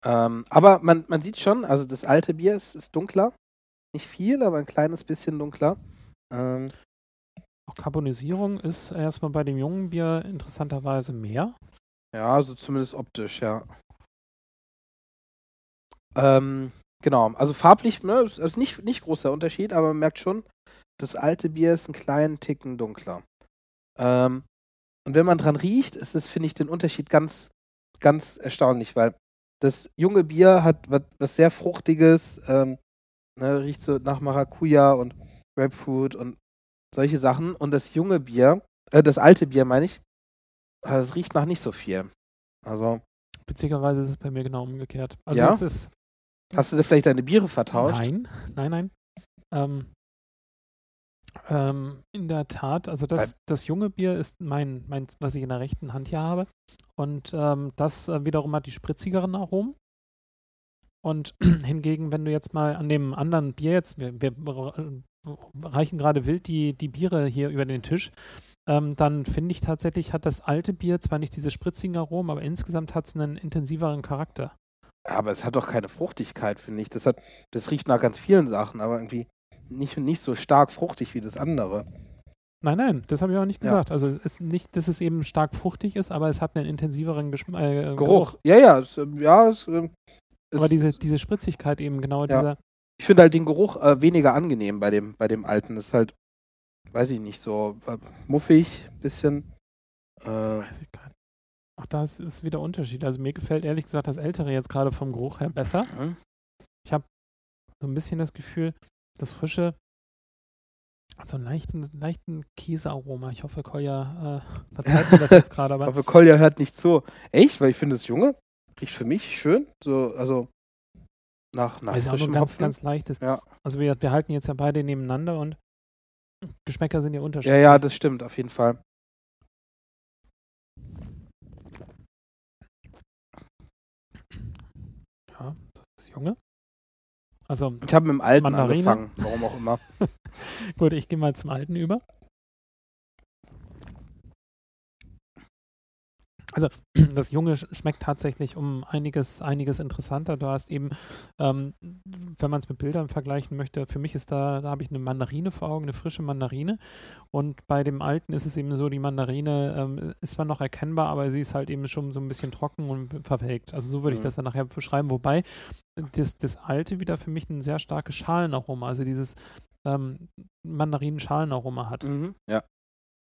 Ähm, aber man, man sieht schon, also das alte Bier ist, ist dunkler. Nicht viel, aber ein kleines bisschen dunkler. Ähm, Auch Karbonisierung ist erstmal bei dem jungen Bier interessanterweise mehr. Ja, also zumindest optisch, ja. Ähm, genau, also farblich ne, ist, ist nicht, nicht großer Unterschied, aber man merkt schon, das alte Bier ist einen kleinen Ticken dunkler. Ähm, und wenn man dran riecht, ist es, finde ich, den Unterschied ganz, ganz erstaunlich, weil das junge Bier hat was, was sehr Fruchtiges, ähm, ne, riecht so nach Maracuja und Grapefruit und solche Sachen. Und das junge Bier, äh, das alte Bier meine ich, das riecht nach nicht so viel. Also. Beziehungsweise ist es bei mir genau umgekehrt. Also ja? Hast du da vielleicht deine Biere vertauscht? Nein, nein, nein. Ähm, ähm, in der Tat, also das, das junge Bier ist mein, mein, was ich in der rechten Hand hier habe. Und ähm, das äh, wiederum hat die spritzigeren Aromen. Und hingegen, wenn du jetzt mal an dem anderen Bier jetzt, wir, wir reichen gerade wild die, die Biere hier über den Tisch, ähm, dann finde ich tatsächlich, hat das alte Bier zwar nicht diese spritzigen Aromen, aber insgesamt hat es einen intensiveren Charakter. Aber es hat doch keine Fruchtigkeit, finde ich. Das, hat, das riecht nach ganz vielen Sachen, aber irgendwie nicht, nicht so stark fruchtig wie das andere. Nein, nein, das habe ich auch nicht gesagt. Ja. Also es ist nicht, dass es eben stark fruchtig ist, aber es hat einen intensiveren Geschm äh, Geruch. Geruch. Ja, ja, es, ja. Es, äh, aber diese, diese Spritzigkeit eben, genau ja. dieser. Ich finde halt den Geruch äh, weniger angenehm bei dem, bei dem alten. Das ist halt, weiß ich nicht, so äh, muffig, bisschen. Äh, weiß ich gar nicht. Auch da ist, ist wieder Unterschied. Also mir gefällt ehrlich gesagt das ältere jetzt gerade vom Geruch her besser. Mhm. Ich habe so ein bisschen das Gefühl, das frische, so einen leichten, leichten Käsearoma. Ich hoffe, Kolja äh, verzeiht mir das jetzt gerade. Ich hoffe, Kolja hört nicht zu. Echt? Weil ich finde das Junge riecht für mich schön. So, also nach, nach also frischem auch ganz, ganz leichtes. Ja. Also wir, wir halten jetzt ja beide nebeneinander und Geschmäcker sind ja unterschiedlich. Ja, ja, das stimmt, auf jeden Fall. Ja, das ist Junge. Also Ich habe mit dem alten Mandarine. angefangen, warum auch immer. gut, ich gehe mal zum alten über. Also das Junge sch- schmeckt tatsächlich um einiges, einiges interessanter. Du hast eben, ähm, wenn man es mit Bildern vergleichen möchte, für mich ist da, da habe ich eine Mandarine vor Augen, eine frische Mandarine. Und bei dem alten ist es eben so, die Mandarine ähm, ist zwar noch erkennbar, aber sie ist halt eben schon so ein bisschen trocken und verwelkt. Also so würde ich Mhm. das dann nachher beschreiben. Wobei das, das alte wieder für mich ein sehr starkes Schalenaroma, also dieses ähm, Mandarinen-Schalenaroma hat. Mhm. Ja.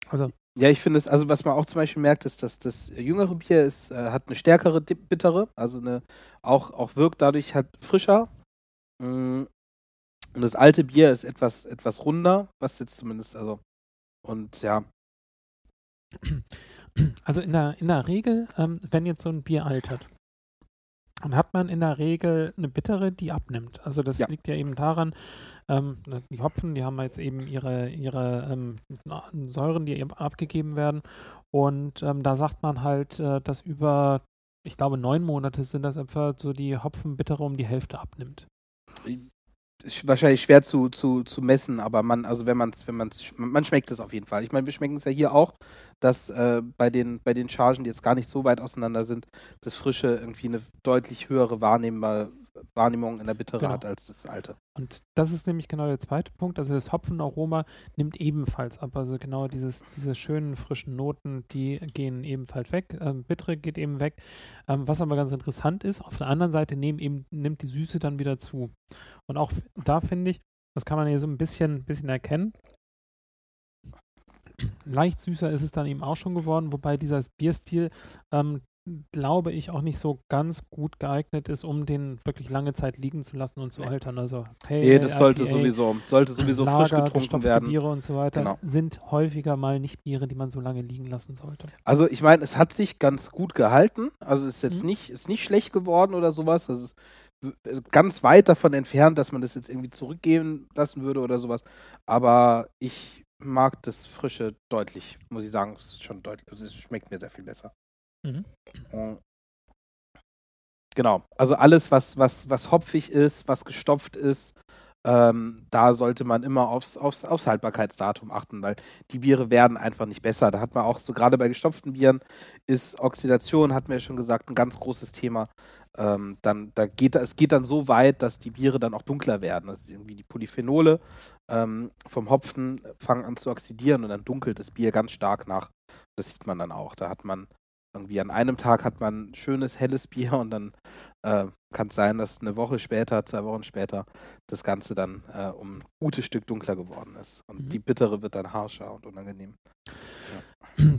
Also Ja, ich finde es, also was man auch zum Beispiel merkt, ist, dass das jüngere Bier ist, äh, hat eine stärkere bittere, also eine, auch, auch wirkt dadurch halt frischer. Mm. Und das alte Bier ist etwas, etwas runder, was jetzt zumindest, also, und ja, Also in der, in der Regel, ähm, wenn jetzt so ein Bier altert, dann hat man in der Regel eine bittere, die abnimmt. Also das Ja. liegt ja eben daran, ähm, die Hopfen, die haben jetzt eben ihre, ihre ähm, Säuren, die eben abgegeben werden. Und ähm, da sagt man halt, äh, dass über, ich glaube, neun Monate sind das etwa so die Hopfenbittere um die Hälfte abnimmt. Ist wahrscheinlich schwer zu, zu, zu messen, aber man, also wenn man wenn man man schmeckt es auf jeden Fall. Ich meine, wir schmecken es ja hier auch, dass äh, bei den, bei den Chargen, die jetzt gar nicht so weit auseinander sind, das Frische irgendwie eine deutlich höhere Wahrnehmbar, Wahrnehmung in der Bittere Genau. hat als das Alte. Und das ist nämlich genau der zweite Punkt. Also das Hopfenaroma nimmt ebenfalls ab. Also genau dieses, diese schönen frischen Noten, die gehen ebenfalls weg. Ähm, Bittere geht eben weg. Ähm, was aber ganz interessant ist, auf der anderen Seite nehmen eben, nimmt die Süße dann wieder zu. Und auch da finde ich, das kann man hier so ein bisschen, bisschen erkennen. Leicht süßer ist es dann eben auch schon geworden, wobei dieser Bierstil, ähm, glaube ich, auch nicht so ganz gut geeignet ist, um den wirklich lange Zeit liegen zu lassen und zu altern. Also Pale Nee, das sollte IPA, sowieso, sollte sowieso frisch Lager, getrunken werden. Biere und so weiter Genau. sind häufiger mal nicht Biere, die man so lange liegen lassen sollte. Also ich meine, es hat sich ganz gut gehalten. Also es ist jetzt Mhm. nicht, ist nicht schlecht geworden oder sowas. Das ist w- ganz weit davon entfernt, dass man das jetzt irgendwie zurückgehen lassen würde oder sowas. Aber ich mag das Frische deutlich, muss ich sagen. Es ist schon deutlich, also es schmeckt mir sehr viel besser. Mhm. Und Genau. Also alles, was, was, was hopfig ist, was gestopft ist, ähm, da sollte man immer aufs, aufs, aufs Haltbarkeitsdatum achten, weil die Biere werden einfach nicht besser. Da hat man auch so, gerade bei gestopften Bieren ist Oxidation, hatten wir ja schon gesagt, ein ganz großes Thema. Ähm, dann, da geht, es geht dann so weit, dass die Biere dann auch dunkler werden. Ist irgendwie die Polyphenole ähm, vom Hopfen fangen an zu oxidieren und dann dunkelt das Bier ganz stark nach. Das sieht man dann auch. Da hat man irgendwie an einem Tag hat man schönes helles Bier und dann äh, kann es sein, dass eine Woche später, zwei Wochen später, das Ganze dann äh, um ein gutes Stück dunkler geworden ist. Und Mhm. die bittere wird dann harscher und unangenehm.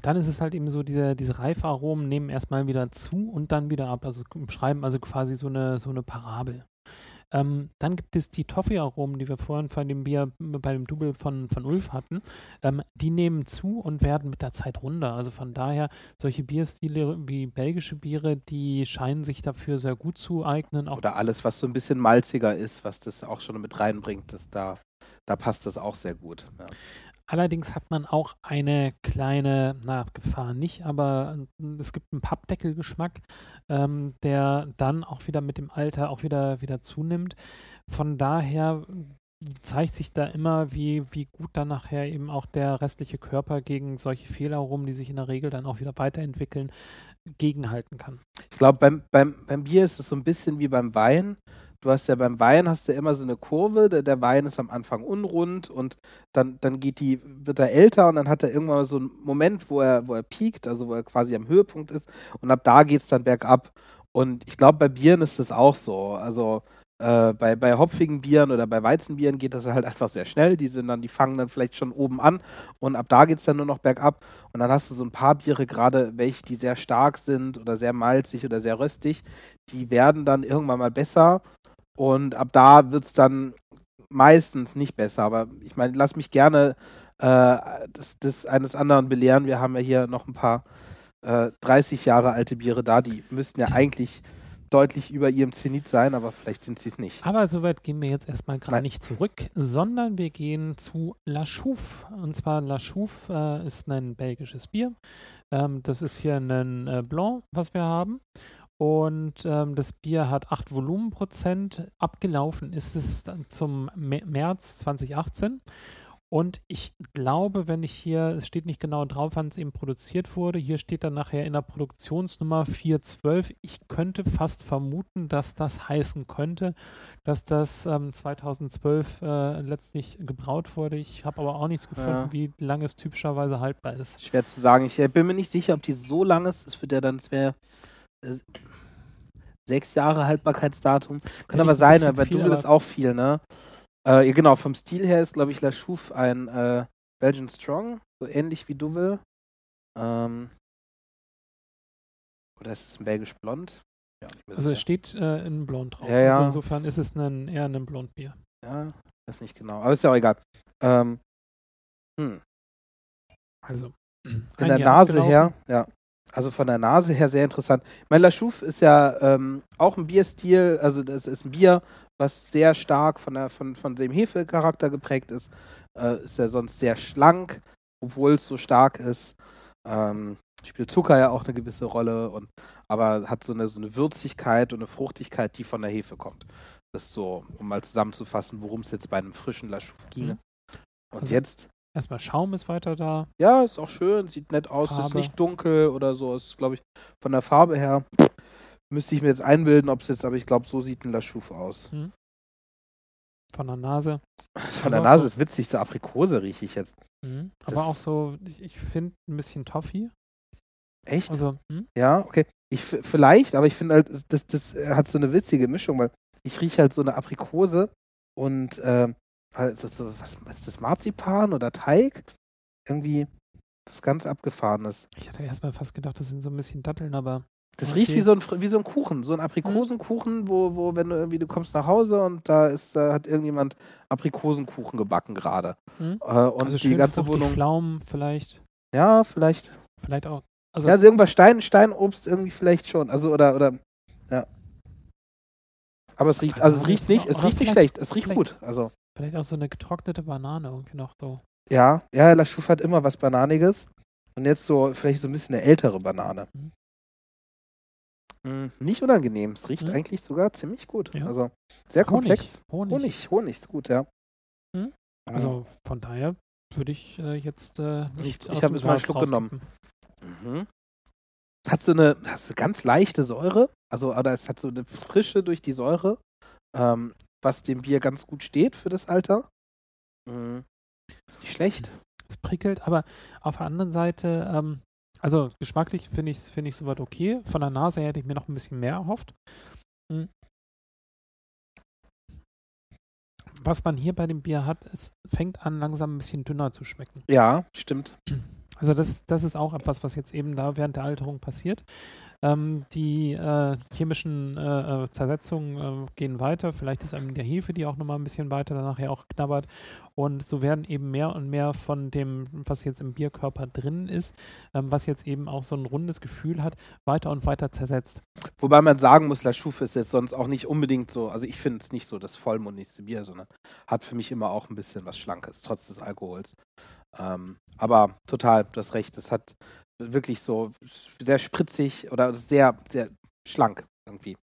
Dann ist es halt eben so, diese, diese Reifaromen nehmen erstmal wieder zu und dann wieder ab. Also beschreiben also quasi so eine, so eine Parabel. Ähm, dann gibt es die Toffee-Aromen, die wir vorhin bei dem Bier, bei dem Double von, von Ulf hatten. Ähm, die nehmen zu und werden mit der Zeit runder. Also von daher, solche Bierstile wie belgische Biere, die scheinen sich dafür sehr gut zu eignen. Oder alles, was so ein bisschen malziger ist, was das auch schon mit reinbringt, das da, da passt das auch sehr gut. Ja. Allerdings hat man auch eine kleine, na, Gefahr nicht, aber es gibt einen Pappdeckelgeschmack, ähm, der dann auch wieder mit dem Alter auch wieder, wieder zunimmt. Von daher zeigt sich da immer, wie, wie gut dann nachher eben auch der restliche Körper gegen solche Fehlaromen, die sich in der Regel dann auch wieder weiterentwickeln, gegenhalten kann. Ich glaube, beim, beim, beim Bier ist es so ein bisschen wie beim Wein. Du hast ja beim Wein hast du ja immer so eine Kurve, der, der Wein ist am Anfang unrund und dann, dann geht die, wird er älter und dann hat er irgendwann so einen Moment, wo er, wo er piekt, also wo er quasi am Höhepunkt ist und ab da geht es dann bergab. Und ich glaube, bei Bieren ist das auch so. Also äh, bei, bei hopfigen Bieren oder bei Weizenbieren geht das halt einfach sehr schnell. Die sind dann, die fangen dann vielleicht schon oben an und ab da geht es dann nur noch bergab. Und dann hast du so ein paar Biere, gerade welche, die sehr stark sind oder sehr malzig oder sehr röstig, die werden dann irgendwann mal besser. Und ab da wird es dann meistens nicht besser. Aber ich meine, lass mich gerne äh, das, das eines anderen belehren. Wir haben ja hier noch ein paar äh, 30 Jahre alte Biere da, die müssten ja eigentlich deutlich über ihrem Zenit sein, aber vielleicht sind sie es nicht. Aber soweit gehen wir jetzt erstmal gerade nicht zurück, sondern wir gehen zu La Chouffe. Und zwar La Chouffe äh, ist ein belgisches Bier. Ähm, das ist hier ein äh, Blanc, was wir haben. Und ähm, das Bier hat 8 Volumenprozent. Abgelaufen ist es dann zum Mä- März 2018. Und ich glaube, wenn ich hier, es steht nicht genau drauf, wann es eben produziert wurde, hier steht dann nachher in der Produktionsnummer 412. Ich könnte fast vermuten, dass das heißen könnte, dass das ähm, 2012 äh, letztlich gebraut wurde. Ich habe aber auch nichts gefunden, Ja. wie lange es typischerweise haltbar ist. Schwer zu sagen. Ich äh, bin mir nicht sicher, ob die so lang ist. Das wird ja dann, es wäre sechs Jahre Haltbarkeitsdatum. Kann Finde aber sein, weil bei Double ist auch viel, ne? Äh, ja, genau, vom Stil her ist, glaube ich, La Chouffe ein äh, Belgian Strong, so ähnlich wie Double. Ähm, oder ist es ein Belgisch Blond? Ja, Also es steht äh, in Blond drauf. Ja, ja. Also insofern ist es ein, eher ein Blondbier. Ja, weiß nicht genau. Aber ist ja auch egal. Ähm, hm. Also In der Jahr Nase abgelaufen. her, ja. Also von der Nase her sehr interessant. Mein La Chouffe ist ja ähm, auch ein Bierstil, also das ist ein Bier, was sehr stark von, der, von, von dem Hefecharakter geprägt ist. Äh, ist ja sonst sehr schlank, obwohl es so stark ist. Ähm, spielt Zucker ja auch eine gewisse Rolle, und, aber hat so eine, so eine Würzigkeit und eine Fruchtigkeit, die von der Hefe kommt. Das ist so, um mal zusammenzufassen, worum es jetzt bei einem frischen La Chouffe ginge. Mhm. Und Also- jetzt Erstmal Schaum ist weiter da. ja, ist auch schön, sieht nett aus, ist Farbe. nicht dunkel oder so. Ist, glaube ich, von der Farbe her müsste ich mir jetzt einbilden, ob es jetzt, aber ich glaube, so sieht ein La Chouffe aus. Von der Nase. Von der auch Nase so- ist witzig, so Aprikose rieche ich jetzt. Mhm. Das- Aber auch so, ich, ich finde ein bisschen Toffee. Echt? Also, hm? ja, okay. Ich vielleicht, aber ich finde halt, das, das äh, hat so eine witzige Mischung, weil ich rieche halt so eine Aprikose und ähm, also so, was ist das, Marzipan oder Teig? Irgendwie das ganz abgefahrenes. ich hatte erstmal fast gedacht, das sind so ein bisschen Datteln, aber Das Okay. riecht wie so, ein, wie so ein Kuchen, so ein Aprikosenkuchen, wo, wo, wenn du irgendwie, du kommst nach Hause und da ist, da hat irgendjemand Aprikosenkuchen gebacken gerade. Mhm. Äh, und also die ganze Wohnung. Pflaumen vielleicht. Ja, vielleicht. Vielleicht auch. Also, Ja, also irgendwas Stein, Steinobst irgendwie vielleicht schon. Also, oder, oder, ja. Aber es riecht, also es riecht nicht, es riecht nicht schlecht, es riecht gut. Also, vielleicht auch so eine getrocknete Banane irgendwie noch so. ja, ja, La Chouffe hat immer was Bananiges. Und jetzt so, vielleicht so ein bisschen eine ältere Banane. Mhm. Mm, Nicht unangenehm, es riecht Mhm. eigentlich sogar ziemlich gut. Ja. Also, sehr komplex. Honig. Honig. Honig, Honig ist gut, ja. Mhm. Also von daher würde ich äh, jetzt äh, nicht Ich- ich hab dem jetzt mal einen Schluck genommen. Mhm. Es hat so eine, hat so eine ganz leichte Säure, also oder es hat so eine Frische durch die Säure, ähm, was dem Bier ganz gut steht für das Alter. Mhm. Ist nicht schlecht. Es prickelt, aber auf der anderen Seite, ähm, also geschmacklich finde ich es find ich soweit okay. Von der Nase her hätte ich mir noch ein bisschen mehr erhofft. Hm. Was man hier bei dem Bier hat, es fängt an, langsam ein bisschen dünner zu schmecken. Ja, stimmt. Also das, das ist auch etwas, was jetzt eben da während der Alterung passiert. Ähm, die äh, chemischen äh, äh, Zersetzungen äh, gehen weiter. Vielleicht ist einem der Hefe, die auch nochmal ein bisschen weiter dann nachher auch knabbert. Und so werden eben mehr und mehr von dem, was jetzt im Bierkörper drin ist, ähm, was jetzt eben auch so ein rundes Gefühl hat, weiter und weiter zersetzt. Wobei man sagen muss, La Chouffe ist jetzt sonst auch nicht unbedingt so, also ich finde es nicht so das vollmundigste Bier, sondern hat für mich immer auch ein bisschen was Schlankes, trotz des Alkohols. Ähm, aber total, du hast recht, es hat wirklich so sehr spritzig oder sehr, sehr schlank irgendwie.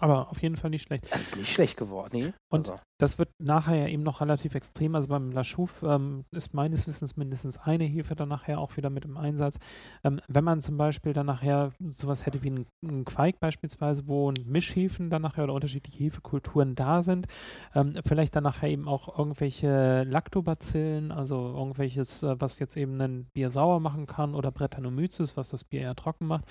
Aber auf jeden Fall nicht schlecht. Das ist nicht schlecht geworden, nee. Und also. Das wird nachher ja eben noch relativ extrem. Also beim La Chouffe ähm, ist meines Wissens mindestens eine Hefe dann nachher auch wieder mit im Einsatz. Ähm, wenn man zum Beispiel dann nachher sowas hätte wie einen, Quark beispielsweise, wo Mischhefen dann nachher oder unterschiedliche Hefekulturen da sind, ähm, vielleicht dann nachher eben auch irgendwelche Lactobacillen, also irgendwelches, äh, was jetzt eben ein Bier sauer machen kann oder Brettanomyces, was das Bier eher trocken macht,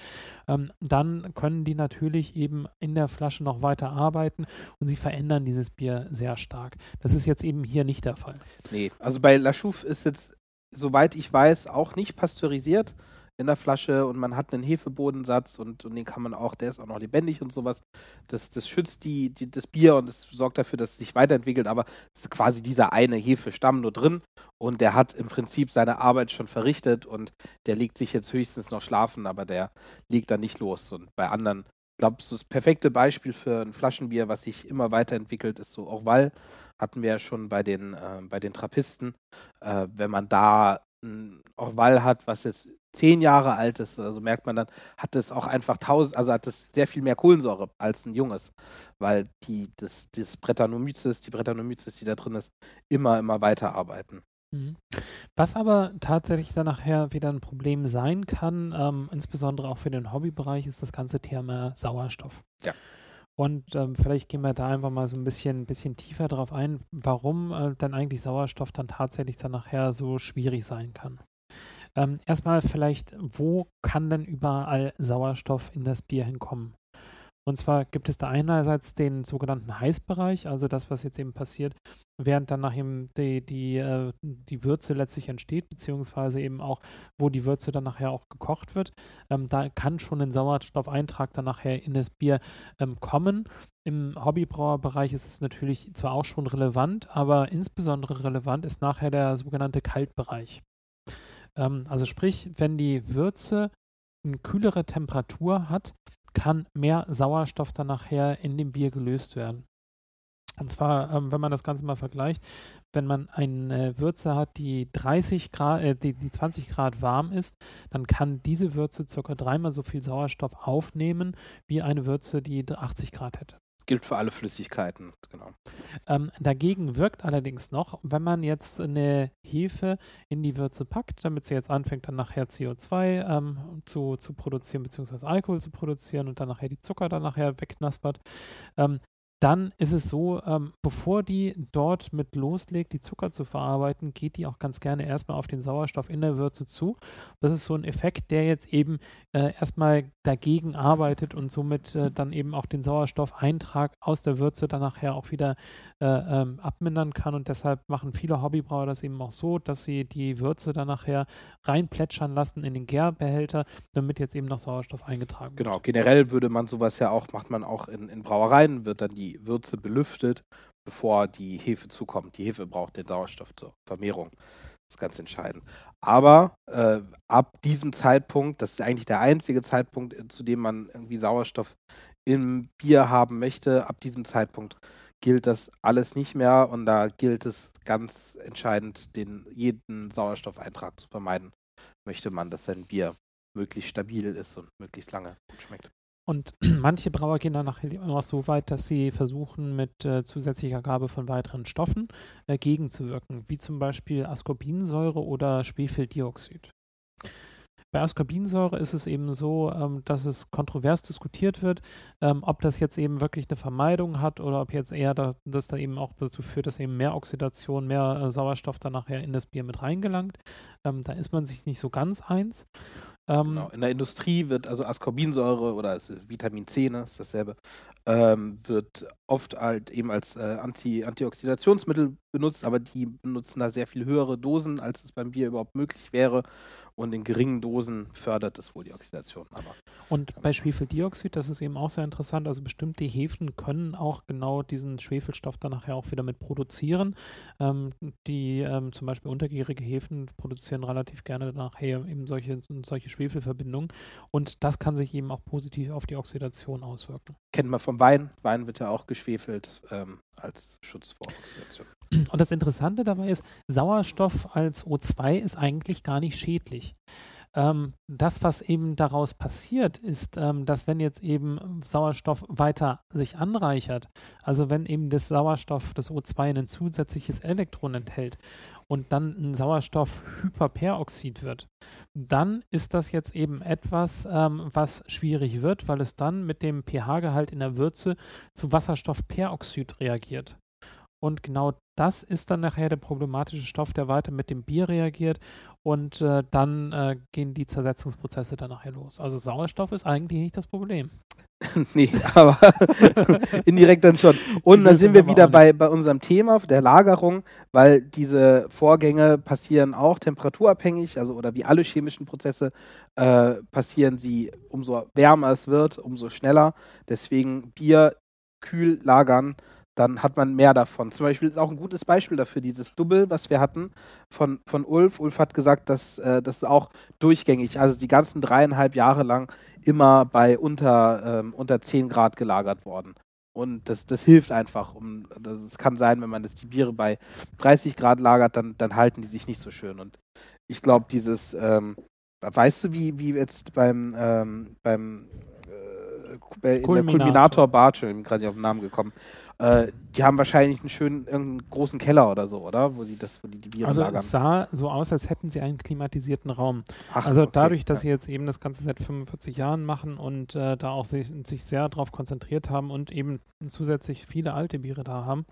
ähm, dann können die natürlich eben in der Flasche noch weiter arbeiten und sie verändern dieses Bier sehr stark. Das ist jetzt eben hier nicht der Fall. Nee, also bei La Chouffe ist jetzt, soweit ich weiß, auch nicht pasteurisiert in der Flasche und man hat einen Hefebodensatz und, und den kann man auch, der ist auch noch lebendig und sowas. Das, das schützt die, die, das Bier und es sorgt dafür, dass es sich weiterentwickelt, aber es ist quasi dieser eine Hefestamm nur drin und der hat im Prinzip seine Arbeit schon verrichtet und der legt sich jetzt höchstens noch schlafen, aber der legt dann nicht los. Und bei anderen, glaube, das perfekte Beispiel für ein Flaschenbier, was sich immer weiterentwickelt, ist so Orval. Hatten wir ja schon bei den, äh, bei den Trappisten. Äh, wenn man da ein Orval hat, was jetzt zehn Jahre alt ist, also merkt man dann, hat es auch einfach tausend, also hat es sehr viel mehr Kohlensäure als ein junges, weil die, das, das Brettanomyces, die Brettanomyces, die da drin ist, immer, immer weiterarbeiten. Mhm. Was aber tatsächlich dann nachher wieder ein Problem sein kann, ähm, insbesondere auch für den Hobbybereich, ist das ganze Thema Sauerstoff. Ja. Und ähm, vielleicht gehen wir da einfach mal so ein bisschen, bisschen tiefer drauf ein, warum äh, dann eigentlich Sauerstoff dann tatsächlich dann nachher so schwierig sein kann. Ähm, erstmal vielleicht, wo kann denn überall Sauerstoff in das Bier hinkommen? Und zwar gibt es da einerseits den sogenannten Heißbereich, also das, was jetzt eben passiert, während dann nachher die, die, äh, die Würze letztlich entsteht, beziehungsweise eben auch, wo die Würze dann nachher auch gekocht wird. Ähm, da kann schon ein Sauerstoffeintrag dann nachher in das Bier ähm, kommen. Im Hobbybrauerbereich ist es natürlich zwar auch schon relevant, aber insbesondere relevant ist nachher der sogenannte Kaltbereich. Ähm, also sprich, wenn die Würze eine kühlere Temperatur hat, kann mehr Sauerstoff dann nachher in dem Bier gelöst werden. Und zwar, ähm, wenn man das Ganze mal vergleicht, wenn man eine Würze hat, die 30 Grad, äh, die, die 20 Grad warm ist, dann kann diese Würze circa dreimal so viel Sauerstoff aufnehmen, wie eine Würze, die 80 Grad hätte gilt für alle Flüssigkeiten, genau. Ähm, dagegen wirkt allerdings noch, wenn man jetzt eine Hefe in die Würze packt, damit sie jetzt anfängt, dann nachher CO2 ähm, zu, zu produzieren, beziehungsweise Alkohol zu produzieren und dann nachher die Zucker dann nachher wegknaspert, ähm, dann ist es so, ähm, bevor die dort mit loslegt, die Zucker zu verarbeiten, geht die auch ganz gerne erstmal auf den Sauerstoff in der Würze zu. Das ist so ein Effekt, der jetzt eben äh, erstmal dagegen arbeitet und somit äh, dann eben auch den Sauerstoffeintrag aus der Würze dann nachher auch wieder äh, ähm, abmindern kann. Und deshalb machen viele Hobbybrauer das eben auch so, dass sie die Würze dann nachher reinplätschern lassen in den Gärbehälter, damit jetzt eben noch Sauerstoff eingetragen wird. Genau, generell würde man sowas ja auch, macht man auch in, in Brauereien, wird dann die die Würze belüftet, bevor die Hefe zukommt. Die Hefe braucht den Sauerstoff zur Vermehrung. Das ist ganz entscheidend. Aber äh, ab diesem Zeitpunkt, das ist eigentlich der einzige Zeitpunkt, äh, zu dem man irgendwie Sauerstoff im Bier haben möchte, ab diesem Zeitpunkt gilt das alles nicht mehr und da gilt es ganz entscheidend, den jeden Sauerstoffeintrag zu vermeiden. Möchte man, dass sein Bier möglichst stabil ist und möglichst lange gut schmeckt. Und manche Brauer gehen dann nachher immer so weit, dass sie versuchen, mit äh, zusätzlicher Gabe von weiteren Stoffen äh, gegenzuwirken, wie zum Beispiel Ascorbinsäure oder Schwefeldioxid. Bei Ascorbinsäure ist es eben so, ähm, dass es kontrovers diskutiert wird, ähm, ob das jetzt eben wirklich eine Vermeidung hat oder ob jetzt eher da, das da eben auch dazu führt, dass eben mehr Oxidation, mehr äh, Sauerstoff dann nachher in das Bier mit reingelangt. Ähm, da ist man sich nicht so ganz eins. Ähm, genau. In der Industrie wird also Ascorbinsäure oder Vitamin C, ne, ist dasselbe, ähm, wird oft halt eben als äh, Anti Antioxidationsmittel benutzt, aber die benutzen da sehr viel höhere Dosen, als es beim Bier überhaupt möglich wäre. Und in geringen Dosen fördert es wohl die Oxidation. Aber, und bei Schwefeldioxid, das ist eben auch sehr interessant, also bestimmte Hefen können auch genau diesen Schwefelstoff dann nachher auch wieder mit produzieren. Ähm, die ähm, zum Beispiel untergärige Hefen produzieren relativ gerne nachher eben solche, solche Schwefelverbindungen und das kann sich eben auch positiv auf die Oxidation auswirken. Kennt man vom Wein. Wein wird ja auch geschwefelt ähm, als Schutz vor Oxidation. Und das Interessante dabei ist, Sauerstoff als O2 ist eigentlich gar nicht schädlich. Ähm, das, was eben daraus passiert, ist, ähm, dass wenn jetzt eben Sauerstoff weiter sich anreichert, also wenn eben das Sauerstoff, das O2 ein zusätzliches Elektron enthält und dann ein Sauerstoffhyperperoxid wird, dann ist das jetzt eben etwas, ähm, was schwierig wird, weil es dann mit dem pH-Gehalt in der Würze zu Wasserstoffperoxid reagiert. Und genau das ist dann nachher der problematische Stoff, der weiter mit dem Bier reagiert und äh, dann äh, gehen die Zersetzungsprozesse dann nachher los. Also Sauerstoff ist eigentlich nicht das Problem. nee, aber indirekt dann schon. Und dann sind wir wieder bei, bei unserem Thema der Lagerung, weil diese Vorgänge passieren auch temperaturabhängig, also oder wie alle chemischen Prozesse äh, passieren sie, umso wärmer es wird, umso schneller. Deswegen Bier kühl lagern dann hat man mehr davon. Zum Beispiel ist auch ein gutes Beispiel dafür, dieses Double, was wir hatten von, von Ulf. Ulf hat gesagt, dass äh, das ist auch durchgängig, also die ganzen dreieinhalb Jahre lang immer bei unter, ähm, unter 10 Grad gelagert worden. Und das, das hilft einfach. Um, das kann sein, wenn man das die Biere bei 30 Grad lagert, dann, dann halten die sich nicht so schön. Und ich glaube, dieses, ähm, weißt du, wie, wie jetzt beim, ähm, beim äh, in der Kulminator. Kulminator Bar, ich bin gerade nicht auf den Namen gekommen, äh, die haben wahrscheinlich einen schönen, irgendeinen großen Keller oder so, oder? Wo die das, wo die, die Biere Also lagern. es sah so aus, als hätten sie einen klimatisierten Raum. Ach, Also okay, dadurch, dass ja. sie jetzt eben das Ganze seit 45 Jahren machen und äh, da auch sich, sich sehr darauf konzentriert haben und eben zusätzlich viele alte Biere da haben,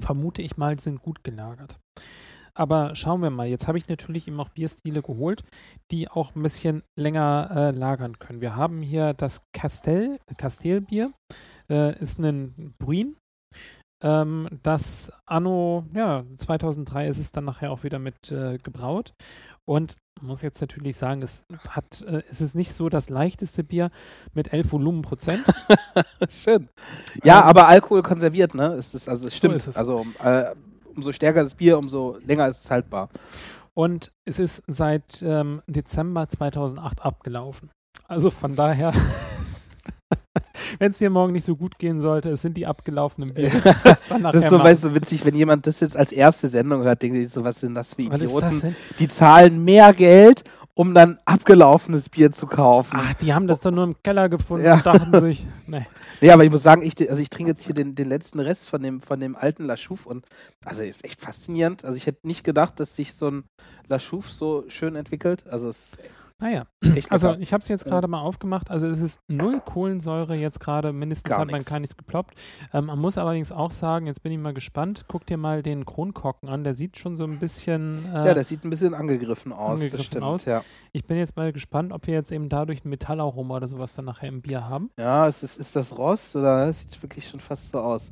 vermute ich mal, sind gut gelagert. Aber schauen wir mal, jetzt habe ich natürlich eben auch Bierstile geholt, die auch ein bisschen länger äh, lagern können. Wir haben hier das Castell, Castellbier, äh, ist ein Bruin. Ähm, das Anno, ja, 2003 ist es dann nachher auch wieder mit äh, gebraut. Und muss jetzt natürlich sagen, es hat, äh, es ist nicht so das leichteste Bier mit 11 Volumenprozent. Schön. Ja, Ähm, aber Alkohol konserviert, ne? Es ist, also es stimmt. ist es. Also äh, umso stärker das Bier, umso länger ist es haltbar. Und es ist seit ähm, Dezember 2008 abgelaufen. Also von daher, wenn es dir morgen nicht so gut gehen sollte, es sind die abgelaufenen Biere. dann Das ist so, machen. weißt du, witzig, wenn jemand das jetzt als erste Sendung hört, denkt sich so, was sind das für Idioten? das? Die zahlen mehr Geld, um dann abgelaufenes Bier zu kaufen. Ach, die haben das doch nur im Keller gefunden Ja. und dachten sich, nee. Nee, aber ich muss sagen, ich, also ich trinke jetzt hier den, den letzten Rest von dem, von dem alten La Chouffe und also echt faszinierend. Also ich hätte nicht gedacht, dass sich so ein La Chouffe so schön entwickelt. Also es ist Naja, echt also ich habe es jetzt gerade mal aufgemacht. Also es ist null Kohlensäure jetzt gerade, mindestens Gar hat man nix. gar nichts geploppt. Ähm, man muss allerdings auch sagen, jetzt bin ich mal gespannt, guck dir mal den Kronkorken an, der sieht schon so ein bisschen... Äh, ja, das sieht ein bisschen angegriffen aus. angegriffen das stimmt, aus. ja. ich bin jetzt mal gespannt, ob wir jetzt eben dadurch ein Metallaroma oder sowas dann nachher im Bier haben. Ja, ist, das- ist das Rost oder das sieht wirklich schon fast so aus.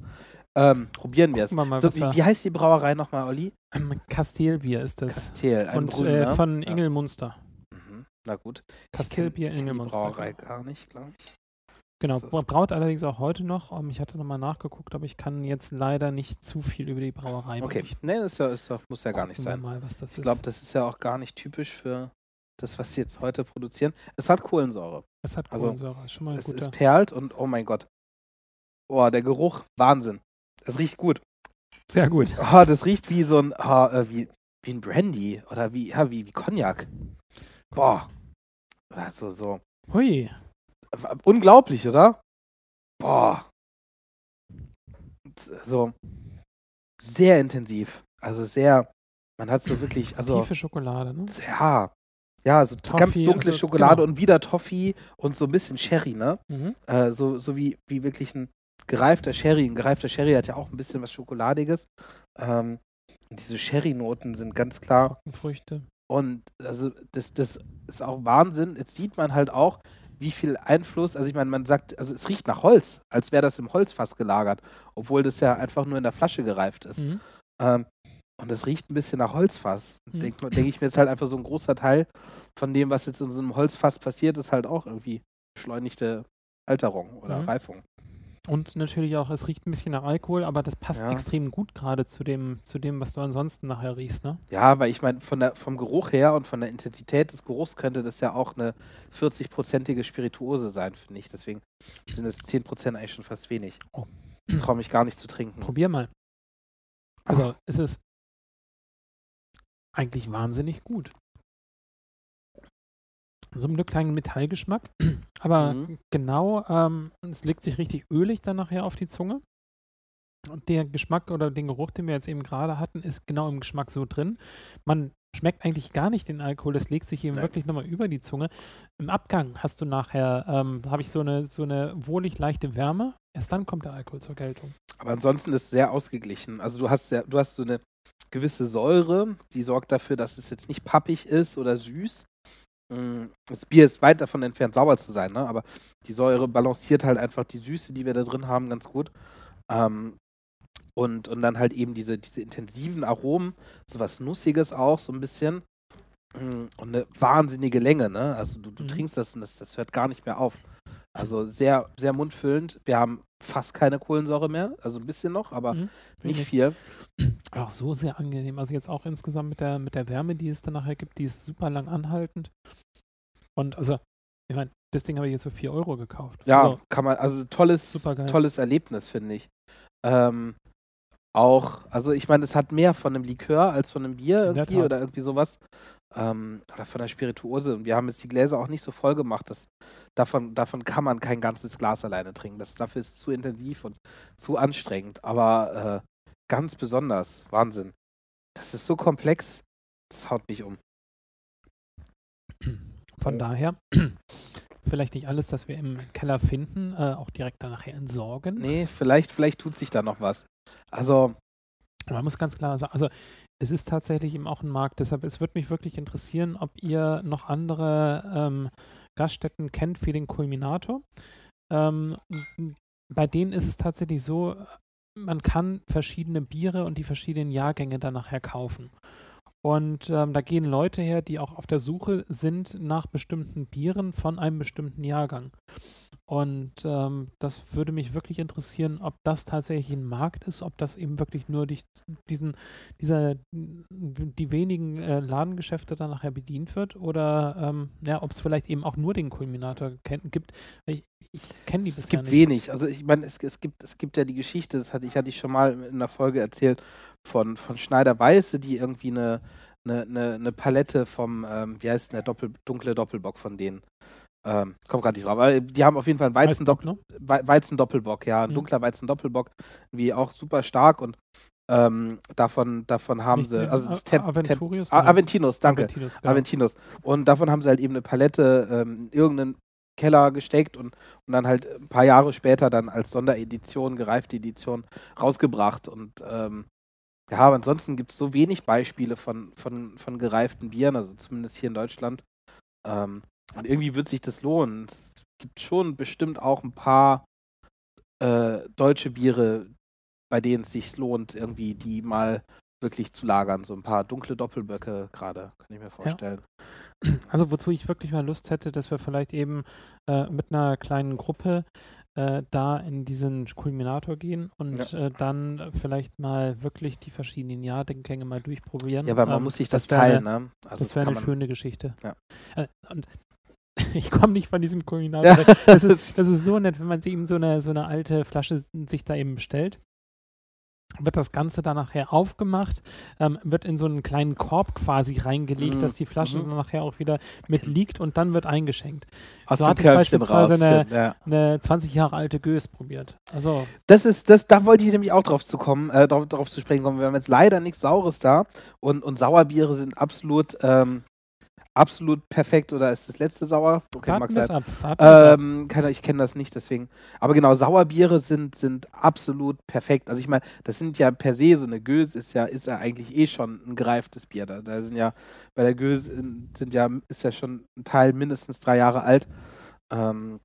Ähm, probieren wir es. So, wie, wie heißt die Brauerei nochmal, Olli? Ähm, Kastelbier ist das. Kastel, ein Und Brünn, äh, ne? von Ja. Ingelmunster. Na gut. Kastelbier kenn die. Brauerei gar nicht, glaube ich. Genau, Das braut allerdings auch heute noch. Ähm, ich hatte nochmal nachgeguckt, aber ich kann jetzt leider nicht zu viel über die Brauerei Okay, berichten. nee, das ja, ja, muss ja gar nicht sein. Mal, was das Ich glaube, das ist ja auch gar nicht typisch für das, was sie jetzt heute produzieren. Es hat Kohlensäure. es hat also, Kohlensäure. ist schon mal ein Es guter. ist perlt und oh mein Gott. Oh, der Geruch, Wahnsinn. Es riecht gut. Sehr gut. Oh, das riecht wie so ein, oh, äh, wie, wie ein Brandy oder wie, ja, wie, wie Cognac. Boah. Also so. Hui. Unglaublich, oder? Boah. So. Sehr intensiv. Also sehr, man hat so wirklich, also. Tiefe Schokolade, ne? Ja. Ja, so Toffee, ganz dunkle also, Schokolade genau. und wieder Toffee und so ein bisschen Sherry, ne? Mhm. Äh, so, so wie, wie wirklich ein gereifter Sherry. Ein gereifter Sherry hat ja auch ein bisschen was Schokoladiges. Ähm, und diese Sherry-Noten sind ganz klar. Trockenfrüchte. Und also das, das ist auch Wahnsinn. Jetzt sieht man halt auch, wie viel Einfluss, also ich meine, man sagt, also es riecht nach Holz, als wäre das im Holzfass gelagert, obwohl das ja einfach nur in der Flasche gereift ist. Mhm. Ähm, und das riecht ein bisschen nach Holzfass. Mhm. Denke denk ich mir jetzt halt einfach so ein großer Teil von dem, was jetzt in so einem Holzfass passiert, ist halt auch irgendwie beschleunigte Alterung oder Mhm. Reifung. Und natürlich auch, es riecht ein bisschen nach Alkohol, aber das passt Ja. extrem gut gerade zu dem, zu dem, was du ansonsten nachher riechst, ne? Ja, weil ich meine, von der, vom Geruch her und von der Intensität des Geruchs könnte das ja auch eine 40-prozentige Spirituose sein, finde ich. Deswegen sind es 10% eigentlich schon fast wenig. Oh. Ich traue mich gar nicht zu trinken. Probier mal. Also, es ist eigentlich wahnsinnig gut. So einen kleinen Metallgeschmack, aber Mhm. genau, ähm, es legt sich richtig ölig dann nachher auf die Zunge. Und der Geschmack oder den Geruch, den wir jetzt eben gerade hatten, ist genau im Geschmack so drin. Man schmeckt eigentlich gar nicht den Alkohol, es legt sich eben Nein. wirklich nochmal über die Zunge. Im Abgang hast du nachher, ähm, habe ich so eine, so eine wohlig leichte Wärme. Erst dann kommt der Alkohol zur Geltung. Aber ansonsten ist es sehr ausgeglichen. Also du hast ja, du hast so eine gewisse Säure, die sorgt dafür, dass es jetzt nicht pappig ist oder süß. Mm, Das Bier ist weit davon entfernt, sauber zu sein, ne? aber die Säure balanciert halt einfach die Süße, die wir da drin haben, ganz gut. Ähm, und, und dann halt eben diese, diese intensiven Aromen, so was Nussiges auch, so ein bisschen. Mm, Und eine wahnsinnige Länge, ne? Also du, du Mhm. trinkst das und das, das hört gar nicht mehr auf. Also sehr, sehr mundfüllend. Wir haben fast keine Kohlensäure mehr, also ein bisschen noch, aber Mhm. nicht viel. Auch so sehr angenehm. Also jetzt auch insgesamt mit der, mit der Wärme, die es dann nachher gibt, die ist super lang anhaltend. Und also, ich meine, das Ding habe ich jetzt für 4 Euro gekauft. Ja, Also, kann man, also tolles, tolles Erlebnis, finde ich. Ähm, auch, also ich meine, es hat mehr von einem Likör als von einem Bier irgendwie oder irgendwie sowas. Ähm, oder von der Spirituose. Und wir haben jetzt die Gläser auch nicht so voll gemacht. Dass, davon, davon kann man kein ganzes Glas alleine trinken. Das dafür ist zu intensiv und zu anstrengend. Aber äh, ganz besonders. Wahnsinn. Das ist so komplex. Das haut mich um. Von daher, vielleicht nicht alles, das wir im Keller finden, äh, auch direkt dann nachher entsorgen. Nee, vielleicht, vielleicht tut sich da noch was. Also. Man muss ganz klar sagen, also es ist tatsächlich eben auch ein Markt, deshalb es würde mich wirklich interessieren, ob ihr noch andere ähm, Gaststätten kennt für den Kulminator. Ähm, bei denen ist es tatsächlich so, man kann verschiedene Biere und die verschiedenen Jahrgänge dann nachher kaufen. Und ähm, da gehen Leute her, die auch auf der Suche sind nach bestimmten Bieren von einem bestimmten Jahrgang. Und ähm, das würde mich wirklich interessieren, ob das tatsächlich ein Markt ist, ob das eben wirklich nur durch diesen, dieser, die wenigen äh, Ladengeschäfte dann nachher bedient wird oder ähm, ja, ob es vielleicht eben auch nur den Kulminator gibt. Ich, ich kenne die Es gibt nicht. wenig. Also ich meine, es, es, gibt, es gibt ja die Geschichte, das hatte ich, hatte ich schon mal in einer Folge erzählt, von, von Schneider Weiße, die irgendwie eine, eine, eine, eine Palette vom, ähm, wie heißt denn der Doppel, dunkle Doppelbock von denen ähm, kommt gerade nicht drauf. Aber die haben auf jeden Fall einen Weizen, Weizendopp ne? Weizen Doppelbock, ja, ein mhm. dunkler Weizen Doppelbock, wie auch super stark und ähm, davon, davon haben nicht sie, also das Tem Aventurius, Tem Aventinus, danke, Aventinus, genau. Aventinus. Und davon haben sie halt eben eine Palette ähm, in irgendeinen Keller gesteckt und, und dann halt ein paar Jahre später dann als Sonderedition, gereifte Edition rausgebracht und ähm, ja, aber ansonsten gibt es so wenig Beispiele von, von, von gereiften Bieren, also zumindest hier in Deutschland. Ähm, und irgendwie wird sich das lohnen. Es gibt schon bestimmt auch ein paar äh, deutsche Biere, bei denen es sich lohnt, irgendwie die mal wirklich zu lagern. So ein paar dunkle Doppelböcke gerade, kann ich mir vorstellen. Ja. Also wozu ich wirklich mal Lust hätte, dass wir vielleicht eben äh, mit einer kleinen Gruppe äh, da in diesen Kulminator gehen und ja. äh, dann vielleicht mal wirklich die verschiedenen Jahrgänge mal durchprobieren. Ja, weil man ähm, muss sich das, das teilen, eine, ne? Also das wäre eine schöne Geschichte. Ja. Äh, und ich komme nicht von diesem Kulminator. Ja. Das, ist, das ist so nett, wenn man sich eben so eine, so eine alte Flasche sich da eben bestellt. Wird das Ganze dann nachher aufgemacht, ähm, wird in so einen kleinen Korb quasi reingelegt, mhm. dass die Flasche mhm. dann nachher auch wieder mitliegt und dann wird eingeschenkt. Aus so hatte ich beispielsweise raus, eine, ja. eine 20 Jahre alte Gös probiert. Also das ist, das, da wollte ich nämlich auch drauf zu kommen, äh, drauf, drauf zu sprechen kommen. Wir haben jetzt leider nichts Saures da und, und Sauerbiere sind absolut ähm, absolut perfekt oder ist das letzte sauer? Okay, mag sein. Ab. Ähm, kann, ich kenne das nicht, deswegen. Aber genau, Sauerbiere sind, sind absolut perfekt. Also ich meine, das sind ja per se so eine Göse ist ja, ist ja eigentlich eh schon ein gereiftes Bier. Da, da sind ja, bei der Göse sind ja, ist ja schon ein Teil mindestens drei Jahre alt. Ähm,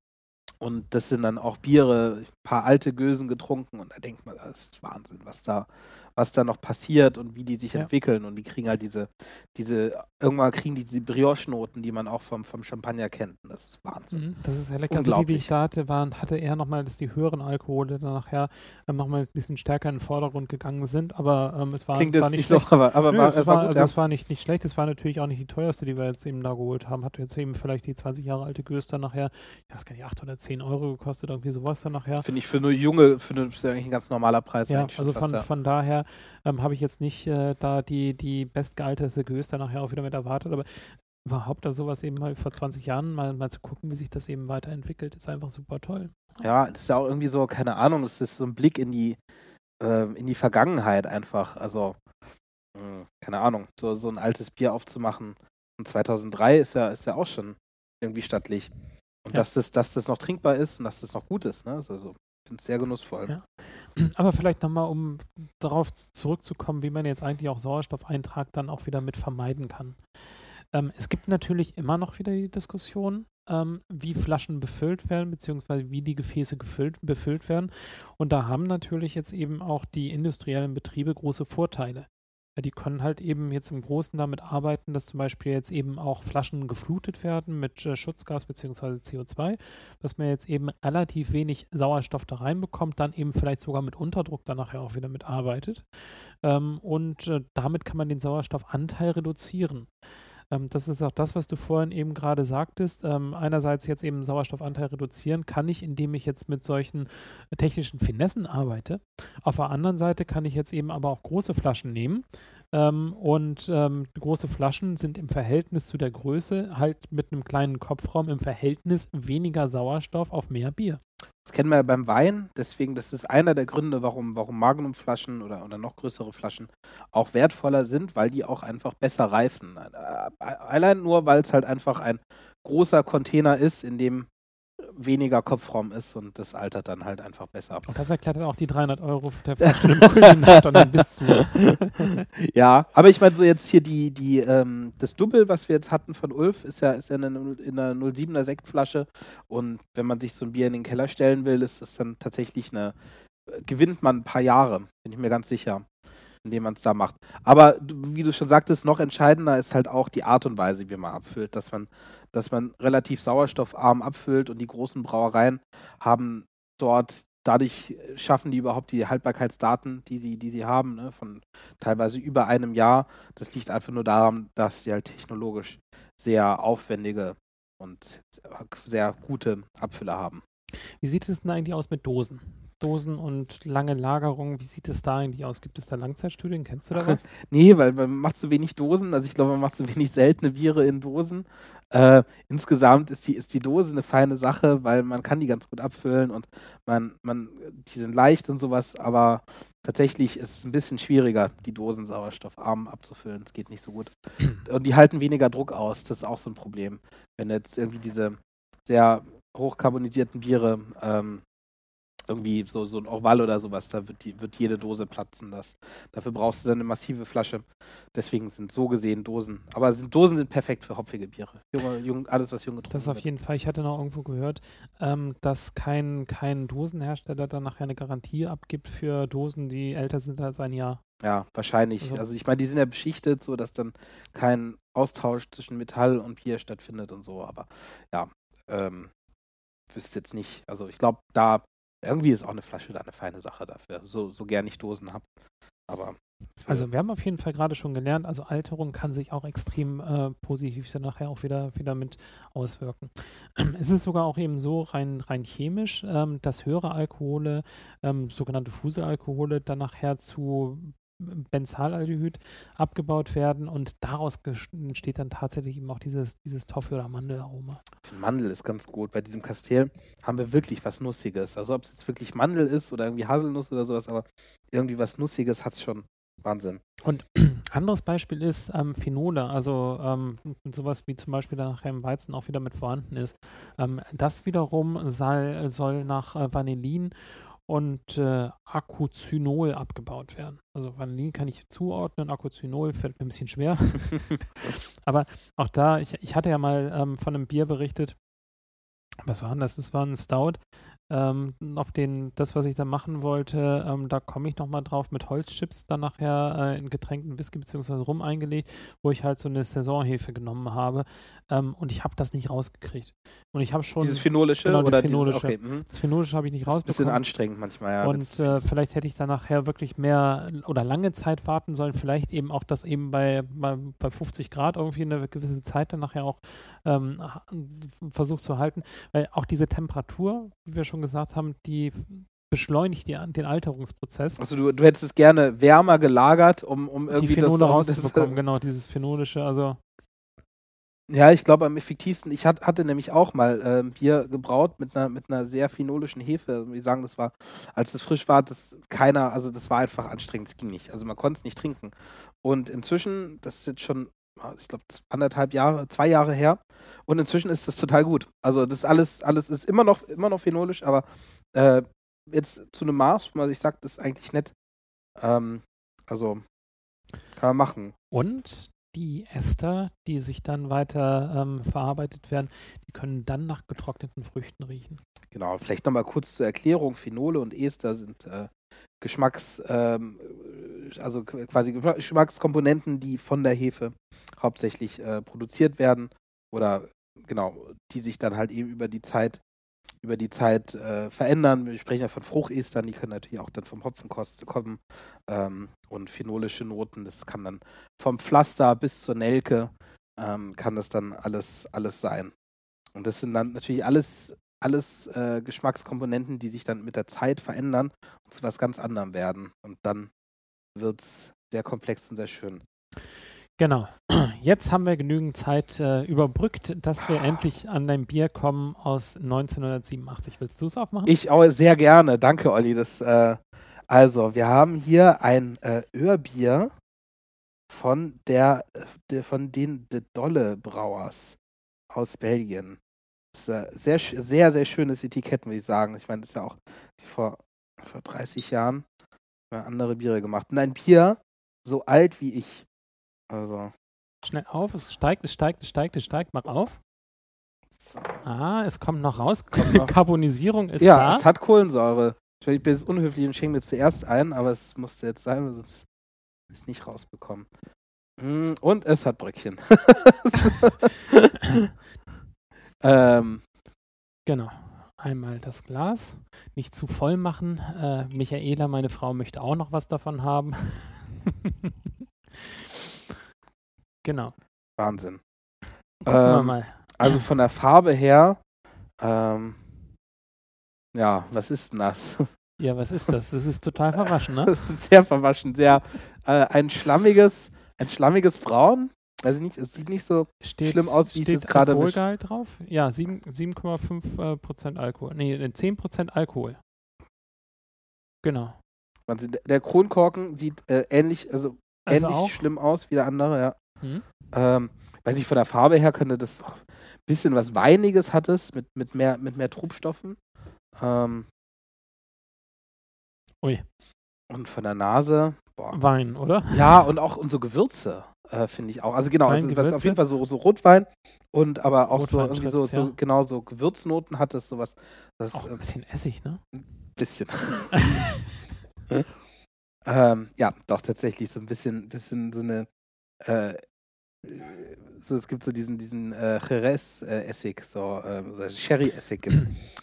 und das sind dann auch Biere, ein paar alte Gösen getrunken und da denkt man, das ist Wahnsinn, was da, was da noch passiert und wie die sich ja. entwickeln. Und die kriegen halt diese, diese, irgendwann kriegen die diese Brioche-Noten, die man auch vom, vom Champagner kennt. Und das ist Wahnsinn. Mhm, das ist ja lecker. Also die, die ich da hatte, waren, hatte eher nochmal, dass die höheren Alkohole dann nachher ähm, nochmal ein bisschen stärker in den Vordergrund gegangen sind. Aber ähm, es war, Klingt war nicht, schlecht. So, aber, aber Nö, war, es, war, war gut, also ja. es war nicht, nicht schlecht. Es war natürlich auch nicht die teuerste, die wir jetzt eben da geholt haben. Hat jetzt eben vielleicht die 20 Jahre alte Göster nachher, ich weiß gar nicht, 8 oder 10 Euro gekostet, irgendwie sowas dann nachher. Finde ich für nur junge, für eine, ist eigentlich ein ganz normaler Preis. Ja, also von, von daher ähm, habe ich jetzt nicht äh, da die, die bestgealterte Göster nachher auch wieder mit erwartet, aber überhaupt da sowas eben mal vor 20 Jahren mal, mal zu gucken, wie sich das eben weiterentwickelt, ist einfach super toll. Ja, das ist ja auch irgendwie so, keine Ahnung, das ist so ein Blick in die, äh, in die Vergangenheit einfach. Also, mh, hm, keine Ahnung, so, so ein altes Bier aufzumachen. Und 2003 ist ja, ist ja auch schon irgendwie stattlich. Und ja. dass, das, dass das noch trinkbar ist und dass das noch gut ist. Ne? Also, ich finde es sehr genussvoll. Ja. Aber vielleicht nochmal, um darauf zurückzukommen, wie man jetzt eigentlich auch Sauerstoffeintrag dann auch wieder mit vermeiden kann. Ähm, es gibt natürlich immer noch wieder die Diskussion, ähm, wie Flaschen befüllt werden, beziehungsweise wie die Gefäße gefüllt, befüllt werden. Und da haben natürlich jetzt eben auch die industriellen Betriebe große Vorteile. Die können halt eben jetzt im Großen damit arbeiten, dass zum Beispiel jetzt eben auch Flaschen geflutet werden mit äh, Schutzgas bzw. CO2, dass man jetzt eben relativ wenig Sauerstoff da reinbekommt, dann eben vielleicht sogar mit Unterdruck dann nachher auch wieder mitarbeitet. Ähm, und äh, damit kann man den Sauerstoffanteil reduzieren. Ähm, das ist auch das, was du vorhin eben gerade sagtest. Ähm, einerseits jetzt eben Sauerstoffanteil reduzieren kann ich, indem ich jetzt mit solchen technischen Finessen arbeite. Auf der anderen Seite kann ich jetzt eben aber auch große Flaschen nehmen, Ähm, und ähm, große Flaschen sind im Verhältnis zu der Größe halt mit einem kleinen Kopfraum im Verhältnis weniger Sauerstoff auf mehr Bier. Das kennen wir ja beim Wein, deswegen, das ist einer der Gründe, warum, warum Magnumflaschen oder, oder noch größere Flaschen auch wertvoller sind, weil die auch einfach besser reifen. Äh, allein nur, weil es halt einfach ein großer Container ist, in dem weniger Kopfraum ist und das altert dann halt einfach besser. Und das erklärt dann auch die 300 Euro der dann bis zu. ja, aber ich meine so jetzt hier die, die, ähm, das Double, was wir jetzt hatten von Ulf, ist ja, ist ja in einer 07er Sektflasche und wenn man sich so ein Bier in den Keller stellen will, ist das dann tatsächlich eine, gewinnt man ein paar Jahre, bin ich mir ganz sicher indem man es da macht. Aber wie du schon sagtest, noch entscheidender ist halt auch die Art und Weise, wie man abfüllt, dass man, dass man relativ sauerstoffarm abfüllt und die großen Brauereien haben dort dadurch schaffen die überhaupt die Haltbarkeitsdaten, die sie, die sie haben, ne, von teilweise über einem Jahr. Das liegt einfach nur daran, dass sie halt technologisch sehr aufwendige und sehr gute Abfüller haben. Wie sieht es denn eigentlich aus mit Dosen? Dosen und lange Lagerung. Wie sieht es da eigentlich aus? Gibt es da Langzeitstudien? Kennst du da was? nee, weil man macht so wenig Dosen. Also ich glaube, man macht so wenig seltene Biere in Dosen. Äh, insgesamt ist die, ist die Dose eine feine Sache, weil man kann die ganz gut abfüllen und man, man, die sind leicht und sowas, aber tatsächlich ist es ein bisschen schwieriger, die Dosen sauerstoffarm abzufüllen. Es geht nicht so gut. Und die halten weniger Druck aus. Das ist auch so ein Problem. Wenn jetzt irgendwie diese sehr hochkarbonisierten Biere ähm, irgendwie so, so ein Orval oder sowas, da wird, die, wird jede Dose platzen. Das. Dafür brauchst du dann eine massive Flasche. Deswegen sind so gesehen Dosen. Aber sind, Dosen sind perfekt für hopfige Biere. Junge, jung, alles, was jung getrunken Das auf jeden Fall. Ich hatte noch irgendwo gehört, ähm, dass kein, kein Dosenhersteller dann nachher eine Garantie abgibt für Dosen, die älter sind als ein Jahr. Ja, wahrscheinlich. Also, also ich meine, die sind ja beschichtet, so dass dann kein Austausch zwischen Metall und Bier stattfindet und so. Aber ja, ähm, wüsste jetzt nicht. Also ich glaube, da irgendwie ist auch eine Flasche da eine feine Sache dafür, so, so gern ich Dosen habe. Aber. Also wir haben auf jeden Fall gerade schon gelernt, also Alterung kann sich auch extrem äh, positiv dann nachher auch wieder, wieder mit auswirken. Es ist sogar auch eben so rein, rein chemisch, ähm, dass höhere Alkohole, ähm, sogenannte Fuselalkohole, dann nachher zu Benzalaldehyd abgebaut werden und daraus entsteht dann tatsächlich eben auch dieses, dieses Toffee- oder Mandelaroma. Mandel ist ganz gut. Bei diesem Castell haben wir wirklich was Nussiges. Also ob es jetzt wirklich Mandel ist oder irgendwie Haselnuss oder sowas, aber irgendwie was Nussiges hat es schon. Wahnsinn. Und anderes Beispiel ist ähm, Phenole, also ähm, sowas wie zum Beispiel dann nachher im Weizen auch wieder mit vorhanden ist. Ähm, das wiederum soll, soll nach äh, Vanillin und äh, Acuzynol abgebaut werden. Also Vanillin kann ich zuordnen, Acuzynol fällt mir ein bisschen schwer. Aber auch da, ich, ich hatte ja mal ähm, von einem Bier berichtet, was war denn das? Das war ein Stout, ähm, auf den, das, was ich da machen wollte, ähm, da komme ich nochmal drauf mit Holzchips dann nachher äh, in getränkten Whisky bzw. Rum eingelegt, wo ich halt so eine Saisonhefe genommen habe ähm, und ich habe das nicht rausgekriegt. Und ich habe schon... Dieses Phenolische? Genau, oder das Phenolische. Dieses, okay, mhm. das Phenolische habe ich nicht rausbekommen. Das ist ein bisschen anstrengend manchmal, ja. Und äh, vielleicht hätte ich dann nachher wirklich mehr oder lange Zeit warten sollen, vielleicht eben auch das eben bei, bei, bei 50 Grad irgendwie eine gewisse Zeit dann nachher auch ähm, versucht zu halten, weil auch diese Temperatur, wie wir schon gesagt haben, die beschleunigt die, den Alterungsprozess. Also du, du hättest es gerne wärmer gelagert, um, um irgendwie die Phenole das, rauszubekommen, das, genau, dieses phenolische, also ja, ich glaube am effektivsten. Ich hat, hatte nämlich auch mal äh, Bier gebraut mit einer, mit einer sehr phenolischen Hefe. Also, wir sagen, das war, als es frisch war, das keiner, also das war einfach anstrengend, es ging nicht. Also man konnte es nicht trinken. Und inzwischen, das ist jetzt schon ich glaube, anderthalb Jahre, zwei Jahre her. Und inzwischen ist das total gut. Also das alles, alles ist immer noch, immer noch phenolisch, aber äh, jetzt zu einem Maß, wo man sich sagt, das ist eigentlich nett. Ähm, also kann man machen. Und die Ester, die sich dann weiter ähm, verarbeitet werden, die können dann nach getrockneten Früchten riechen. Genau, vielleicht nochmal kurz zur Erklärung. Phenole und Ester sind äh, Geschmacks, ähm, also quasi Geschmackskomponenten, die von der Hefe hauptsächlich äh, produziert werden oder genau, die sich dann halt eben über die Zeit über die Zeit äh, verändern. Wir sprechen ja von Fruchtestern, die können natürlich auch dann vom Hopfenkost kommen ähm, und phenolische Noten. Das kann dann vom Pflaster bis zur Nelke ähm, kann das dann alles alles sein. Und das sind dann natürlich alles alles äh, Geschmackskomponenten, die sich dann mit der Zeit verändern und zu was ganz anderem werden. Und dann wird es sehr komplex und sehr schön. Genau. Jetzt haben wir genügend Zeit äh, überbrückt, dass wir endlich an dein Bier kommen aus 1987. Willst du es aufmachen? Ich auch sehr gerne. Danke, Olli. Das, äh, also, wir haben hier ein äh, Öhrbier von der, der von den De Dolle Brauers aus Belgien. Das ist äh, sehr, sehr, sehr schönes Etikett, würde ich sagen. Ich meine, das ist ja auch vor, vor 30 Jahren andere Biere gemacht. Und ein Bier so alt wie ich. Also, Schnell auf, es steigt, es steigt, es steigt, es steigt, mach auf. so. Ah, es kommt noch raus. Kommt noch. Carbonisierung ist ja, da. es hat Kohlensäure. Ich bin jetzt unhöflich und schenke mir zuerst ein, aber es musste jetzt sein, weil sonst ich es nicht rausbekommen. Mm, Und es hat Bröckchen. ähm, Genau. Einmal das Glas. Nicht zu voll machen. Äh, Michaela, meine Frau, möchte auch noch was davon haben. genau. Wahnsinn. Gucken wir Ähm, mal. Also von der Farbe her, ähm, ja, was ist denn das? Ja, was ist das? Das ist total verwaschen, ne? Das ist sehr verwaschen, sehr äh, ein schlammiges, ein schlammiges Braun. Weiß ich nicht, es sieht nicht so Steht, schlimm aus, wie es steht jetzt gerade Alkoholgehalt drauf? Ja, sieben- 7,5 äh, Prozent Alkohol. Nee, äh, 10 Prozent Alkohol. Genau. Wahnsinn. Der- Der Kronkorken sieht äh, ähnlich, also, Also ähnlich auch. schlimm aus wie der andere, ja. Hm? Ähm, weiß ich, von der Farbe her könnte das ein bisschen was Weiniges hat es, mit, mit, mehr, mit mehr Trubstoffen. Ähm, Ui. und von der Nase, boah. Wein, oder? Ja, und auch unsere Gewürze, äh, finde ich auch. Also genau, Wein, also, ist auf jeden Fall so, so Rotwein und aber auch so Rotwein irgendwie so, trifft's, so ja. genau so Gewürznoten hat es, sowas. Das Auch ein bisschen Essig, ne? bisschen. ähm, ja, doch tatsächlich so ein bisschen, bisschen so eine. Äh, so, es gibt so diesen, diesen äh, Jerez-Essig, so, äh, so Sherry-Essig gibt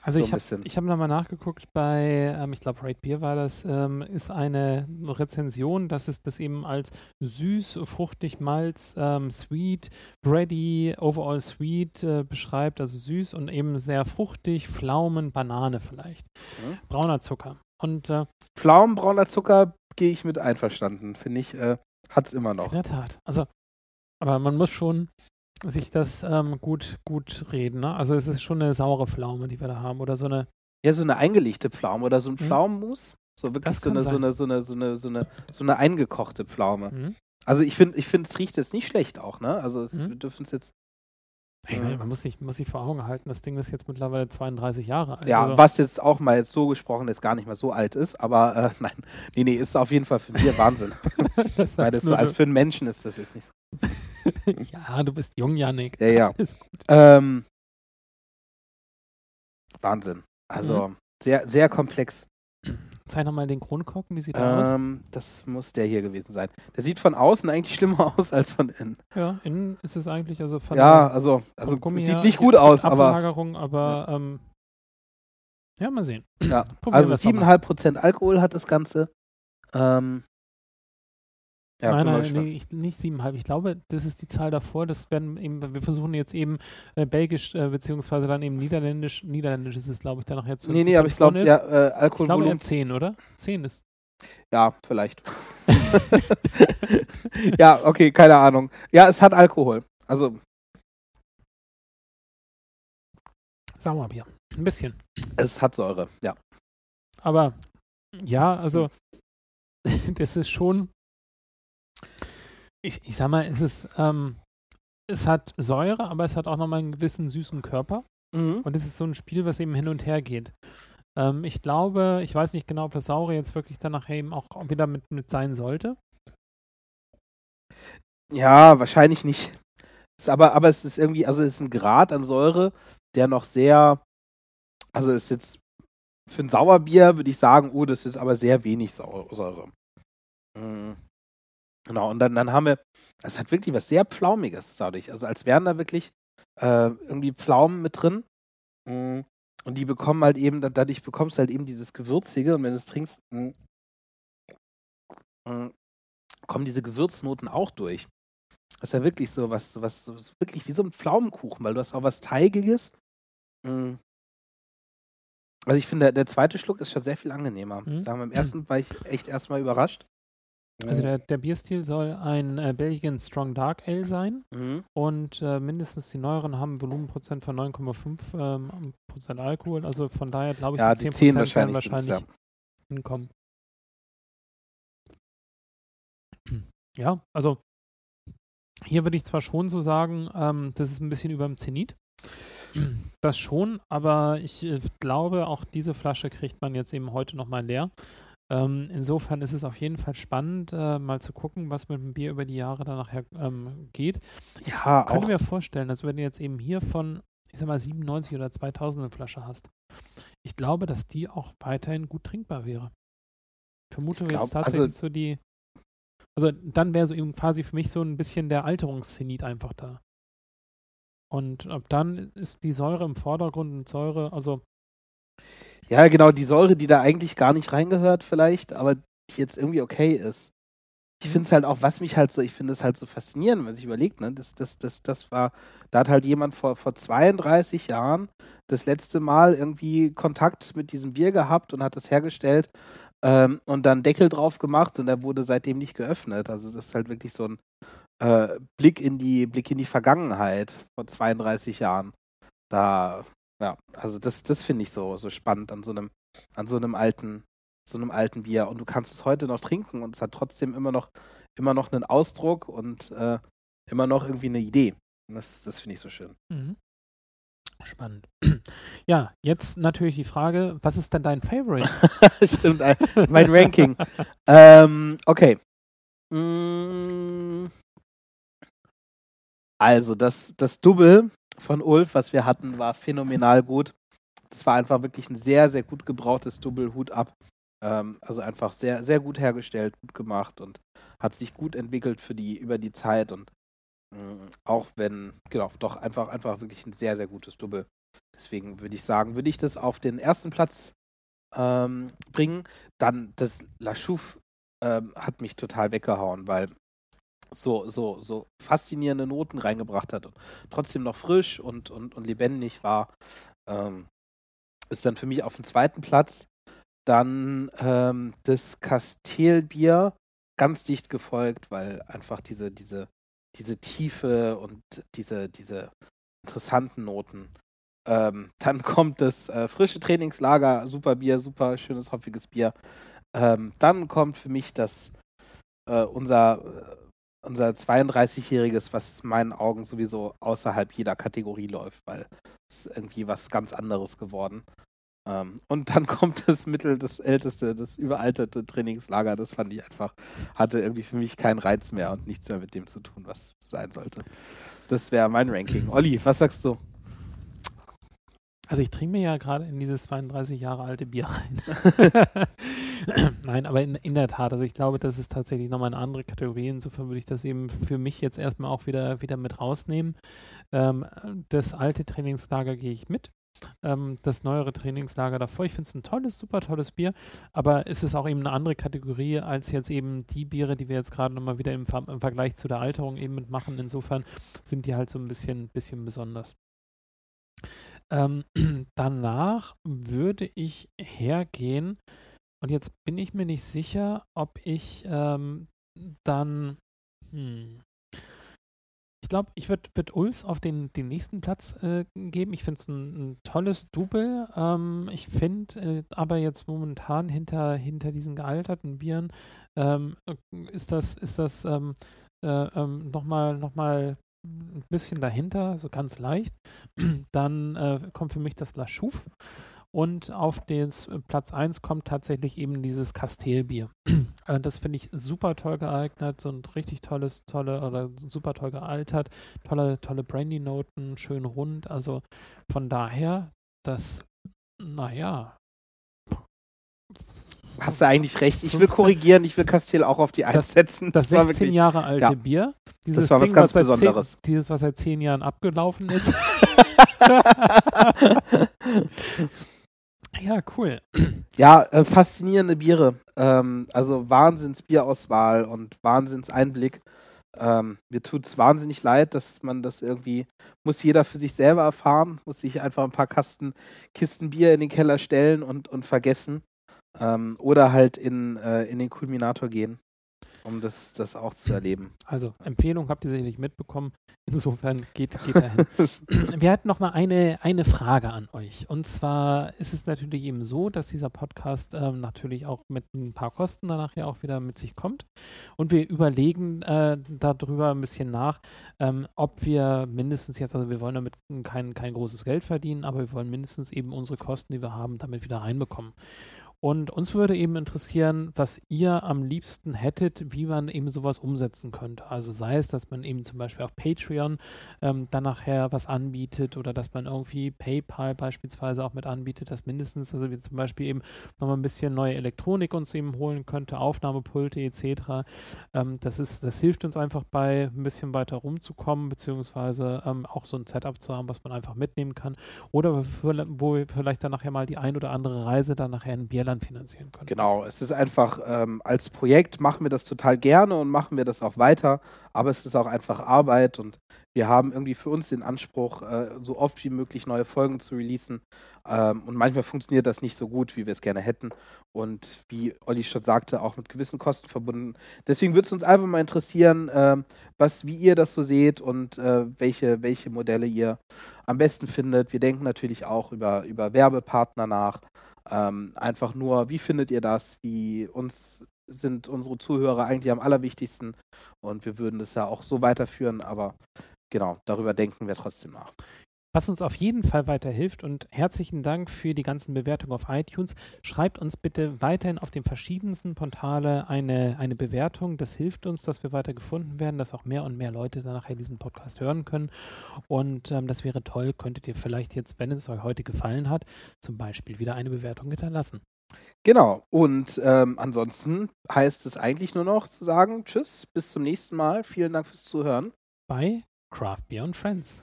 Also so ich habe hab nochmal nachgeguckt bei, ähm, ich glaube, Rate Beer war das, ähm, ist eine Rezension, dass es das eben als süß, fruchtig, malz, ähm, sweet, bready, overall sweet äh, beschreibt, also süß und eben sehr fruchtig, Pflaumen, Banane vielleicht. Mhm. Brauner Zucker. Und äh, Pflaumenbrauner Zucker gehe ich mit einverstanden, finde ich, äh, hat es immer noch. in der Tat. Also, aber man muss schon sich das ähm, gut, gut reden. Ne? Also es ist schon eine saure Pflaume, die wir da haben. Oder so eine, Ja, so eine eingelegte Pflaume oder so ein Mhm. Pflaumenmus. So wirklich so eine, so, eine, so, eine, so, eine, so, eine, so eine eingekochte Pflaume. hm? Also ich finde, ich find, es riecht jetzt nicht schlecht auch, ne? Also es, Mhm. wir dürfen es jetzt. Ja. meine, man muss sich, muss sich vor Augen halten, das Ding ist jetzt mittlerweile 32 Jahre alt. Ja, also, was jetzt auch mal jetzt so gesprochen jetzt gar nicht mehr so alt ist, aber äh, nein, nee, nee, ist auf jeden Fall für mich Wahnsinn. das Weil heißt das so, als für einen Menschen ist das jetzt nicht. ja, du bist jung, Janik. Ja, ja. Ähm, Wahnsinn. Also Mhm. sehr, sehr komplex. Zeig nochmal den Kronkorken, wie sieht der aus? Ähm, das muss der hier gewesen sein. Der sieht von außen eigentlich schlimmer aus als von innen. Ja, innen ist es eigentlich, also von ja, also, also Gummi sieht nicht gut aus, aber aber ähm, ja, mal sehen. ja. Probieren Also wir's doch mal. 7,5% Alkohol hat das Ganze. Ähm, ja, nein, nein, nee, ich, nicht siebeneinhalb. Ich glaube, das ist die Zahl davor. Das werden eben, wir versuchen jetzt eben äh, Belgisch, äh, beziehungsweise dann eben Niederländisch. Niederländisch ist es, glaube ich, dann nachher zu. Nee, nee, aber ich glaube, ja, äh, Ich glaube Alkoholvolumen. 10, oder? 10 ist. Ja, vielleicht. ja, okay, keine Ahnung. Ja, es hat Alkohol. Also, Sauerbier. Ein bisschen. es hat Säure, ja. Aber ja, also das ist schon. Ich, ich sag mal, es ist, ähm, es hat Säure, aber es hat auch nochmal einen gewissen süßen Körper. Mhm. Und es ist so ein Spiel, was eben hin und her geht. Ähm, ich glaube, ich weiß nicht genau, ob das Saure jetzt wirklich dann nachher eben auch wieder mit, mit sein sollte. Ja, wahrscheinlich nicht. Ist aber, aber es ist irgendwie, also es ist ein Grad an Säure, der noch sehr, also es ist jetzt für ein Sauerbier würde ich sagen, oh, das ist aber sehr wenig Säure. Mhm. Genau, und dann, dann haben wir, es hat wirklich was sehr Pflaumiges dadurch. Also als wären da wirklich äh, irgendwie Pflaumen mit drin. Mhm. Und die bekommen halt eben, da- dadurch bekommst du halt eben dieses Gewürzige und wenn du es trinkst, mhm, mhm, kommen diese Gewürznoten auch durch. Das ist ja wirklich so was, was, so wirklich wie so ein Pflaumenkuchen, weil du hast auch was Teigiges. Mm. Also ich finde, der, der zweite Schluck ist schon sehr viel angenehmer. Mhm. Sagen im ersten war ich echt erstmal überrascht. Also der, der Bierstil soll ein äh, Belgian Strong Dark Ale sein Mhm. und äh, mindestens die neueren haben Volumenprozent von 9,5 ähm, Prozent Alkohol. Also von daher glaube ich, Ja, die die 10% 10 werden wahrscheinlich, wahrscheinlich ja. hinkommen. Ja, also hier würde ich zwar schon so sagen, ähm, das ist ein bisschen über dem Zenit. Das schon, aber ich äh, glaube, auch diese Flasche kriegt man jetzt eben heute nochmal leer. Ähm, insofern ist es auf jeden Fall spannend, äh, mal zu gucken, was mit dem Bier über die Jahre dann nachher ähm, geht. Ja, Ich könnte auch. mir vorstellen, dass wenn du jetzt eben hier von, ich sag mal, 97 oder 2000 eine Flasche hast, ich glaube, dass die auch weiterhin gut trinkbar wäre. Ich vermute Ich glaub, jetzt tatsächlich also- so die, also dann wäre so eben quasi für mich so ein bisschen der Alterungszenit einfach da. Und ab dann ist die Säure im Vordergrund und Säure, also Ja, genau, die Säure, die da eigentlich gar nicht reingehört, vielleicht, aber die jetzt irgendwie okay ist. Ich Mhm. finde es halt auch, was mich halt so, ich finde es halt so faszinierend, wenn man sich überlegt, ne? Das, das, das, das war, da hat halt jemand vor, vor 32 Jahren das letzte Mal irgendwie Kontakt mit diesem Bier gehabt und hat das hergestellt ähm, und dann Deckel drauf gemacht und er wurde seitdem nicht geöffnet. Also das ist halt wirklich so ein äh, Blick in die, Blick in die Vergangenheit vor 32 Jahren. Da, ja, also das, das finde ich so, so spannend an so einem, an so einem alten, so einem alten Bier. Und du kannst es heute noch trinken und es hat trotzdem immer noch, immer noch einen Ausdruck und äh, immer noch irgendwie eine Idee. Und das, das finde ich so schön. mhm. spannend. Ja, jetzt natürlich die Frage, was ist denn dein Favorite? Stimmt, äh, mein Ranking. ähm, okay. Mm. Also, das, das Double von Ulf, was wir hatten, war phänomenal gut. Das war einfach wirklich ein sehr, sehr gut gebrautes Double Hut ab. Ähm, also einfach sehr, sehr gut hergestellt, gut gemacht und hat sich gut entwickelt für die, über die Zeit und mh, auch wenn, genau, doch einfach, einfach wirklich ein sehr, sehr gutes Double. Deswegen würde ich sagen, würde ich das auf den ersten Platz ähm, bringen. Dann das La Chouffe ähm, hat mich total weggehauen, weil so, so, so faszinierende Noten reingebracht hat und trotzdem noch frisch und, und, und lebendig war. Ähm, ist dann für mich auf dem zweiten Platz. Dann ähm, das Kastelbier ganz dicht gefolgt, weil einfach diese, diese, diese Tiefe und diese, diese interessanten Noten. Ähm, dann kommt das äh, frische Trainingslager, super Bier, super schönes, hopfiges Bier. Ähm, dann kommt für mich das äh, unser, äh, unser 32-jähriges, was in meinen Augen sowieso außerhalb jeder Kategorie läuft, weil es ist irgendwie was ganz anderes geworden. Ähm, und dann kommt das Mittel, das älteste, das überalterte Trainingslager, das fand ich einfach, hatte irgendwie für mich keinen Reiz mehr und nichts mehr mit dem zu tun, was sein sollte. Das wäre mein Ranking. Olli, was sagst du? Also ich trinke mir ja gerade in dieses 32 Jahre alte Bier rein. Nein, aber in, in der Tat, also ich glaube, das ist tatsächlich nochmal eine andere Kategorie. Insofern würde ich das eben für mich jetzt erstmal auch wieder, wieder mit rausnehmen. Ähm, das alte Trainingslager gehe ich mit. Ähm, das neuere Trainingslager davor. Ich finde es ein tolles, super tolles Bier, aber es ist auch eben eine andere Kategorie als jetzt eben die Biere, die wir jetzt gerade nochmal wieder im, im Vergleich zu der Alterung eben mitmachen. Insofern sind die halt so ein bisschen, bisschen besonders. Ähm, danach würde ich hergehen und jetzt bin ich mir nicht sicher, ob ich ähm, dann, hm, ich glaube, ich würde würd Ulfs auf den, den nächsten Platz äh, geben. Ich finde es ein, ein tolles Double. Ähm, ich finde äh, aber jetzt momentan hinter, hinter diesen gealterten Bieren ähm, ist das, ist das ähm, äh, ähm, nochmal noch mal ein bisschen dahinter, so ganz leicht. Dann äh, kommt für mich das La Chouffe. Und auf den Platz 1 kommt tatsächlich eben dieses Kastelbier. äh, das finde ich super toll geeignet, so ein richtig tolles, tolle oder super toll gealtert, tolle, tolle Brandy-Noten, schön rund. Also von daher, das, naja. Hast du eigentlich recht. Ich will korrigieren, ich will Kastel auch auf die Eins Das- setzen. Das war 16 wirklich- Jahre alte ja. Bier. Dieses war was Ding, ganz zehn- Besonderes. dieses, was seit zehn Jahren abgelaufen ist. ja, cool. Ja, äh, faszinierende Biere. Ähm, also Wahnsinns-Bierauswahl und Wahnsinns-Einblick. Ähm, mir tut es wahnsinnig leid, dass man das irgendwie, muss jeder für sich selber erfahren, muss sich einfach ein paar Kasten, Kisten Bier in den Keller stellen und, und vergessen. Ähm, oder halt in, äh, in den Kulminator gehen. Um das, das auch zu erleben. Also Empfehlung habt ihr sicherlich mitbekommen. Insofern geht, geht dahin. Wir hatten noch mal eine, eine Frage an euch. Und zwar ist es natürlich eben so, dass dieser Podcast ähm, natürlich auch mit ein paar Kosten danach ja auch wieder mit sich kommt. Und wir überlegen äh, darüber ein bisschen nach, ähm, ob wir mindestens jetzt, also wir wollen damit kein, kein großes Geld verdienen, aber wir wollen mindestens eben unsere Kosten, die wir haben, damit wieder reinbekommen. Und uns würde eben interessieren, was ihr am liebsten hättet, wie man eben sowas umsetzen könnte. Also sei es, dass man eben zum Beispiel auf Patreon ähm, dann nachher was anbietet oder dass man irgendwie PayPal beispielsweise auch mit anbietet, dass mindestens, also wir zum Beispiel eben nochmal ein bisschen neue Elektronik uns eben holen könnte, Aufnahmepulte etc. Ähm, das ist, das hilft uns einfach bei ein bisschen weiter rumzukommen, beziehungsweise ähm, auch so ein Setup zu haben, was man einfach mitnehmen kann. Oder wo wir vielleicht dann nachher mal die ein oder andere Reise dann nachher in Bierland dann finanzieren können. Genau, es ist einfach, ähm, als Projekt machen wir das total gerne und machen wir das auch weiter, aber es ist auch einfach Arbeit und wir haben irgendwie für uns den Anspruch, äh, so oft wie möglich neue Folgen zu releasen. Ähm, und manchmal funktioniert das nicht so gut, wie wir es gerne hätten. Und wie Olli schon sagte, auch mit gewissen Kosten verbunden. Deswegen würde es uns einfach mal interessieren, äh, was, wie ihr das so seht und äh, welche, welche Modelle ihr am besten findet. Wir denken natürlich auch über, über Werbepartner nach. Ähm, einfach nur, wie findet ihr das? Wie uns sind unsere Zuhörer eigentlich am allerwichtigsten und wir würden es ja auch so weiterführen, aber genau, darüber denken wir trotzdem nach. Was uns auf jeden Fall weiterhilft und herzlichen Dank für die ganzen Bewertungen auf iTunes. Schreibt uns bitte weiterhin auf den verschiedensten Portale eine, eine Bewertung. Das hilft uns, dass wir weiter gefunden werden, dass auch mehr und mehr Leute dann nachher diesen Podcast hören können. Und ähm, das wäre toll, könntet ihr vielleicht jetzt, wenn es euch heute gefallen hat, zum Beispiel wieder eine Bewertung hinterlassen. Genau. Und ähm, ansonsten heißt es eigentlich nur noch zu sagen, tschüss, bis zum nächsten Mal. Vielen Dank fürs Zuhören. Bei Craft Beer und Friends.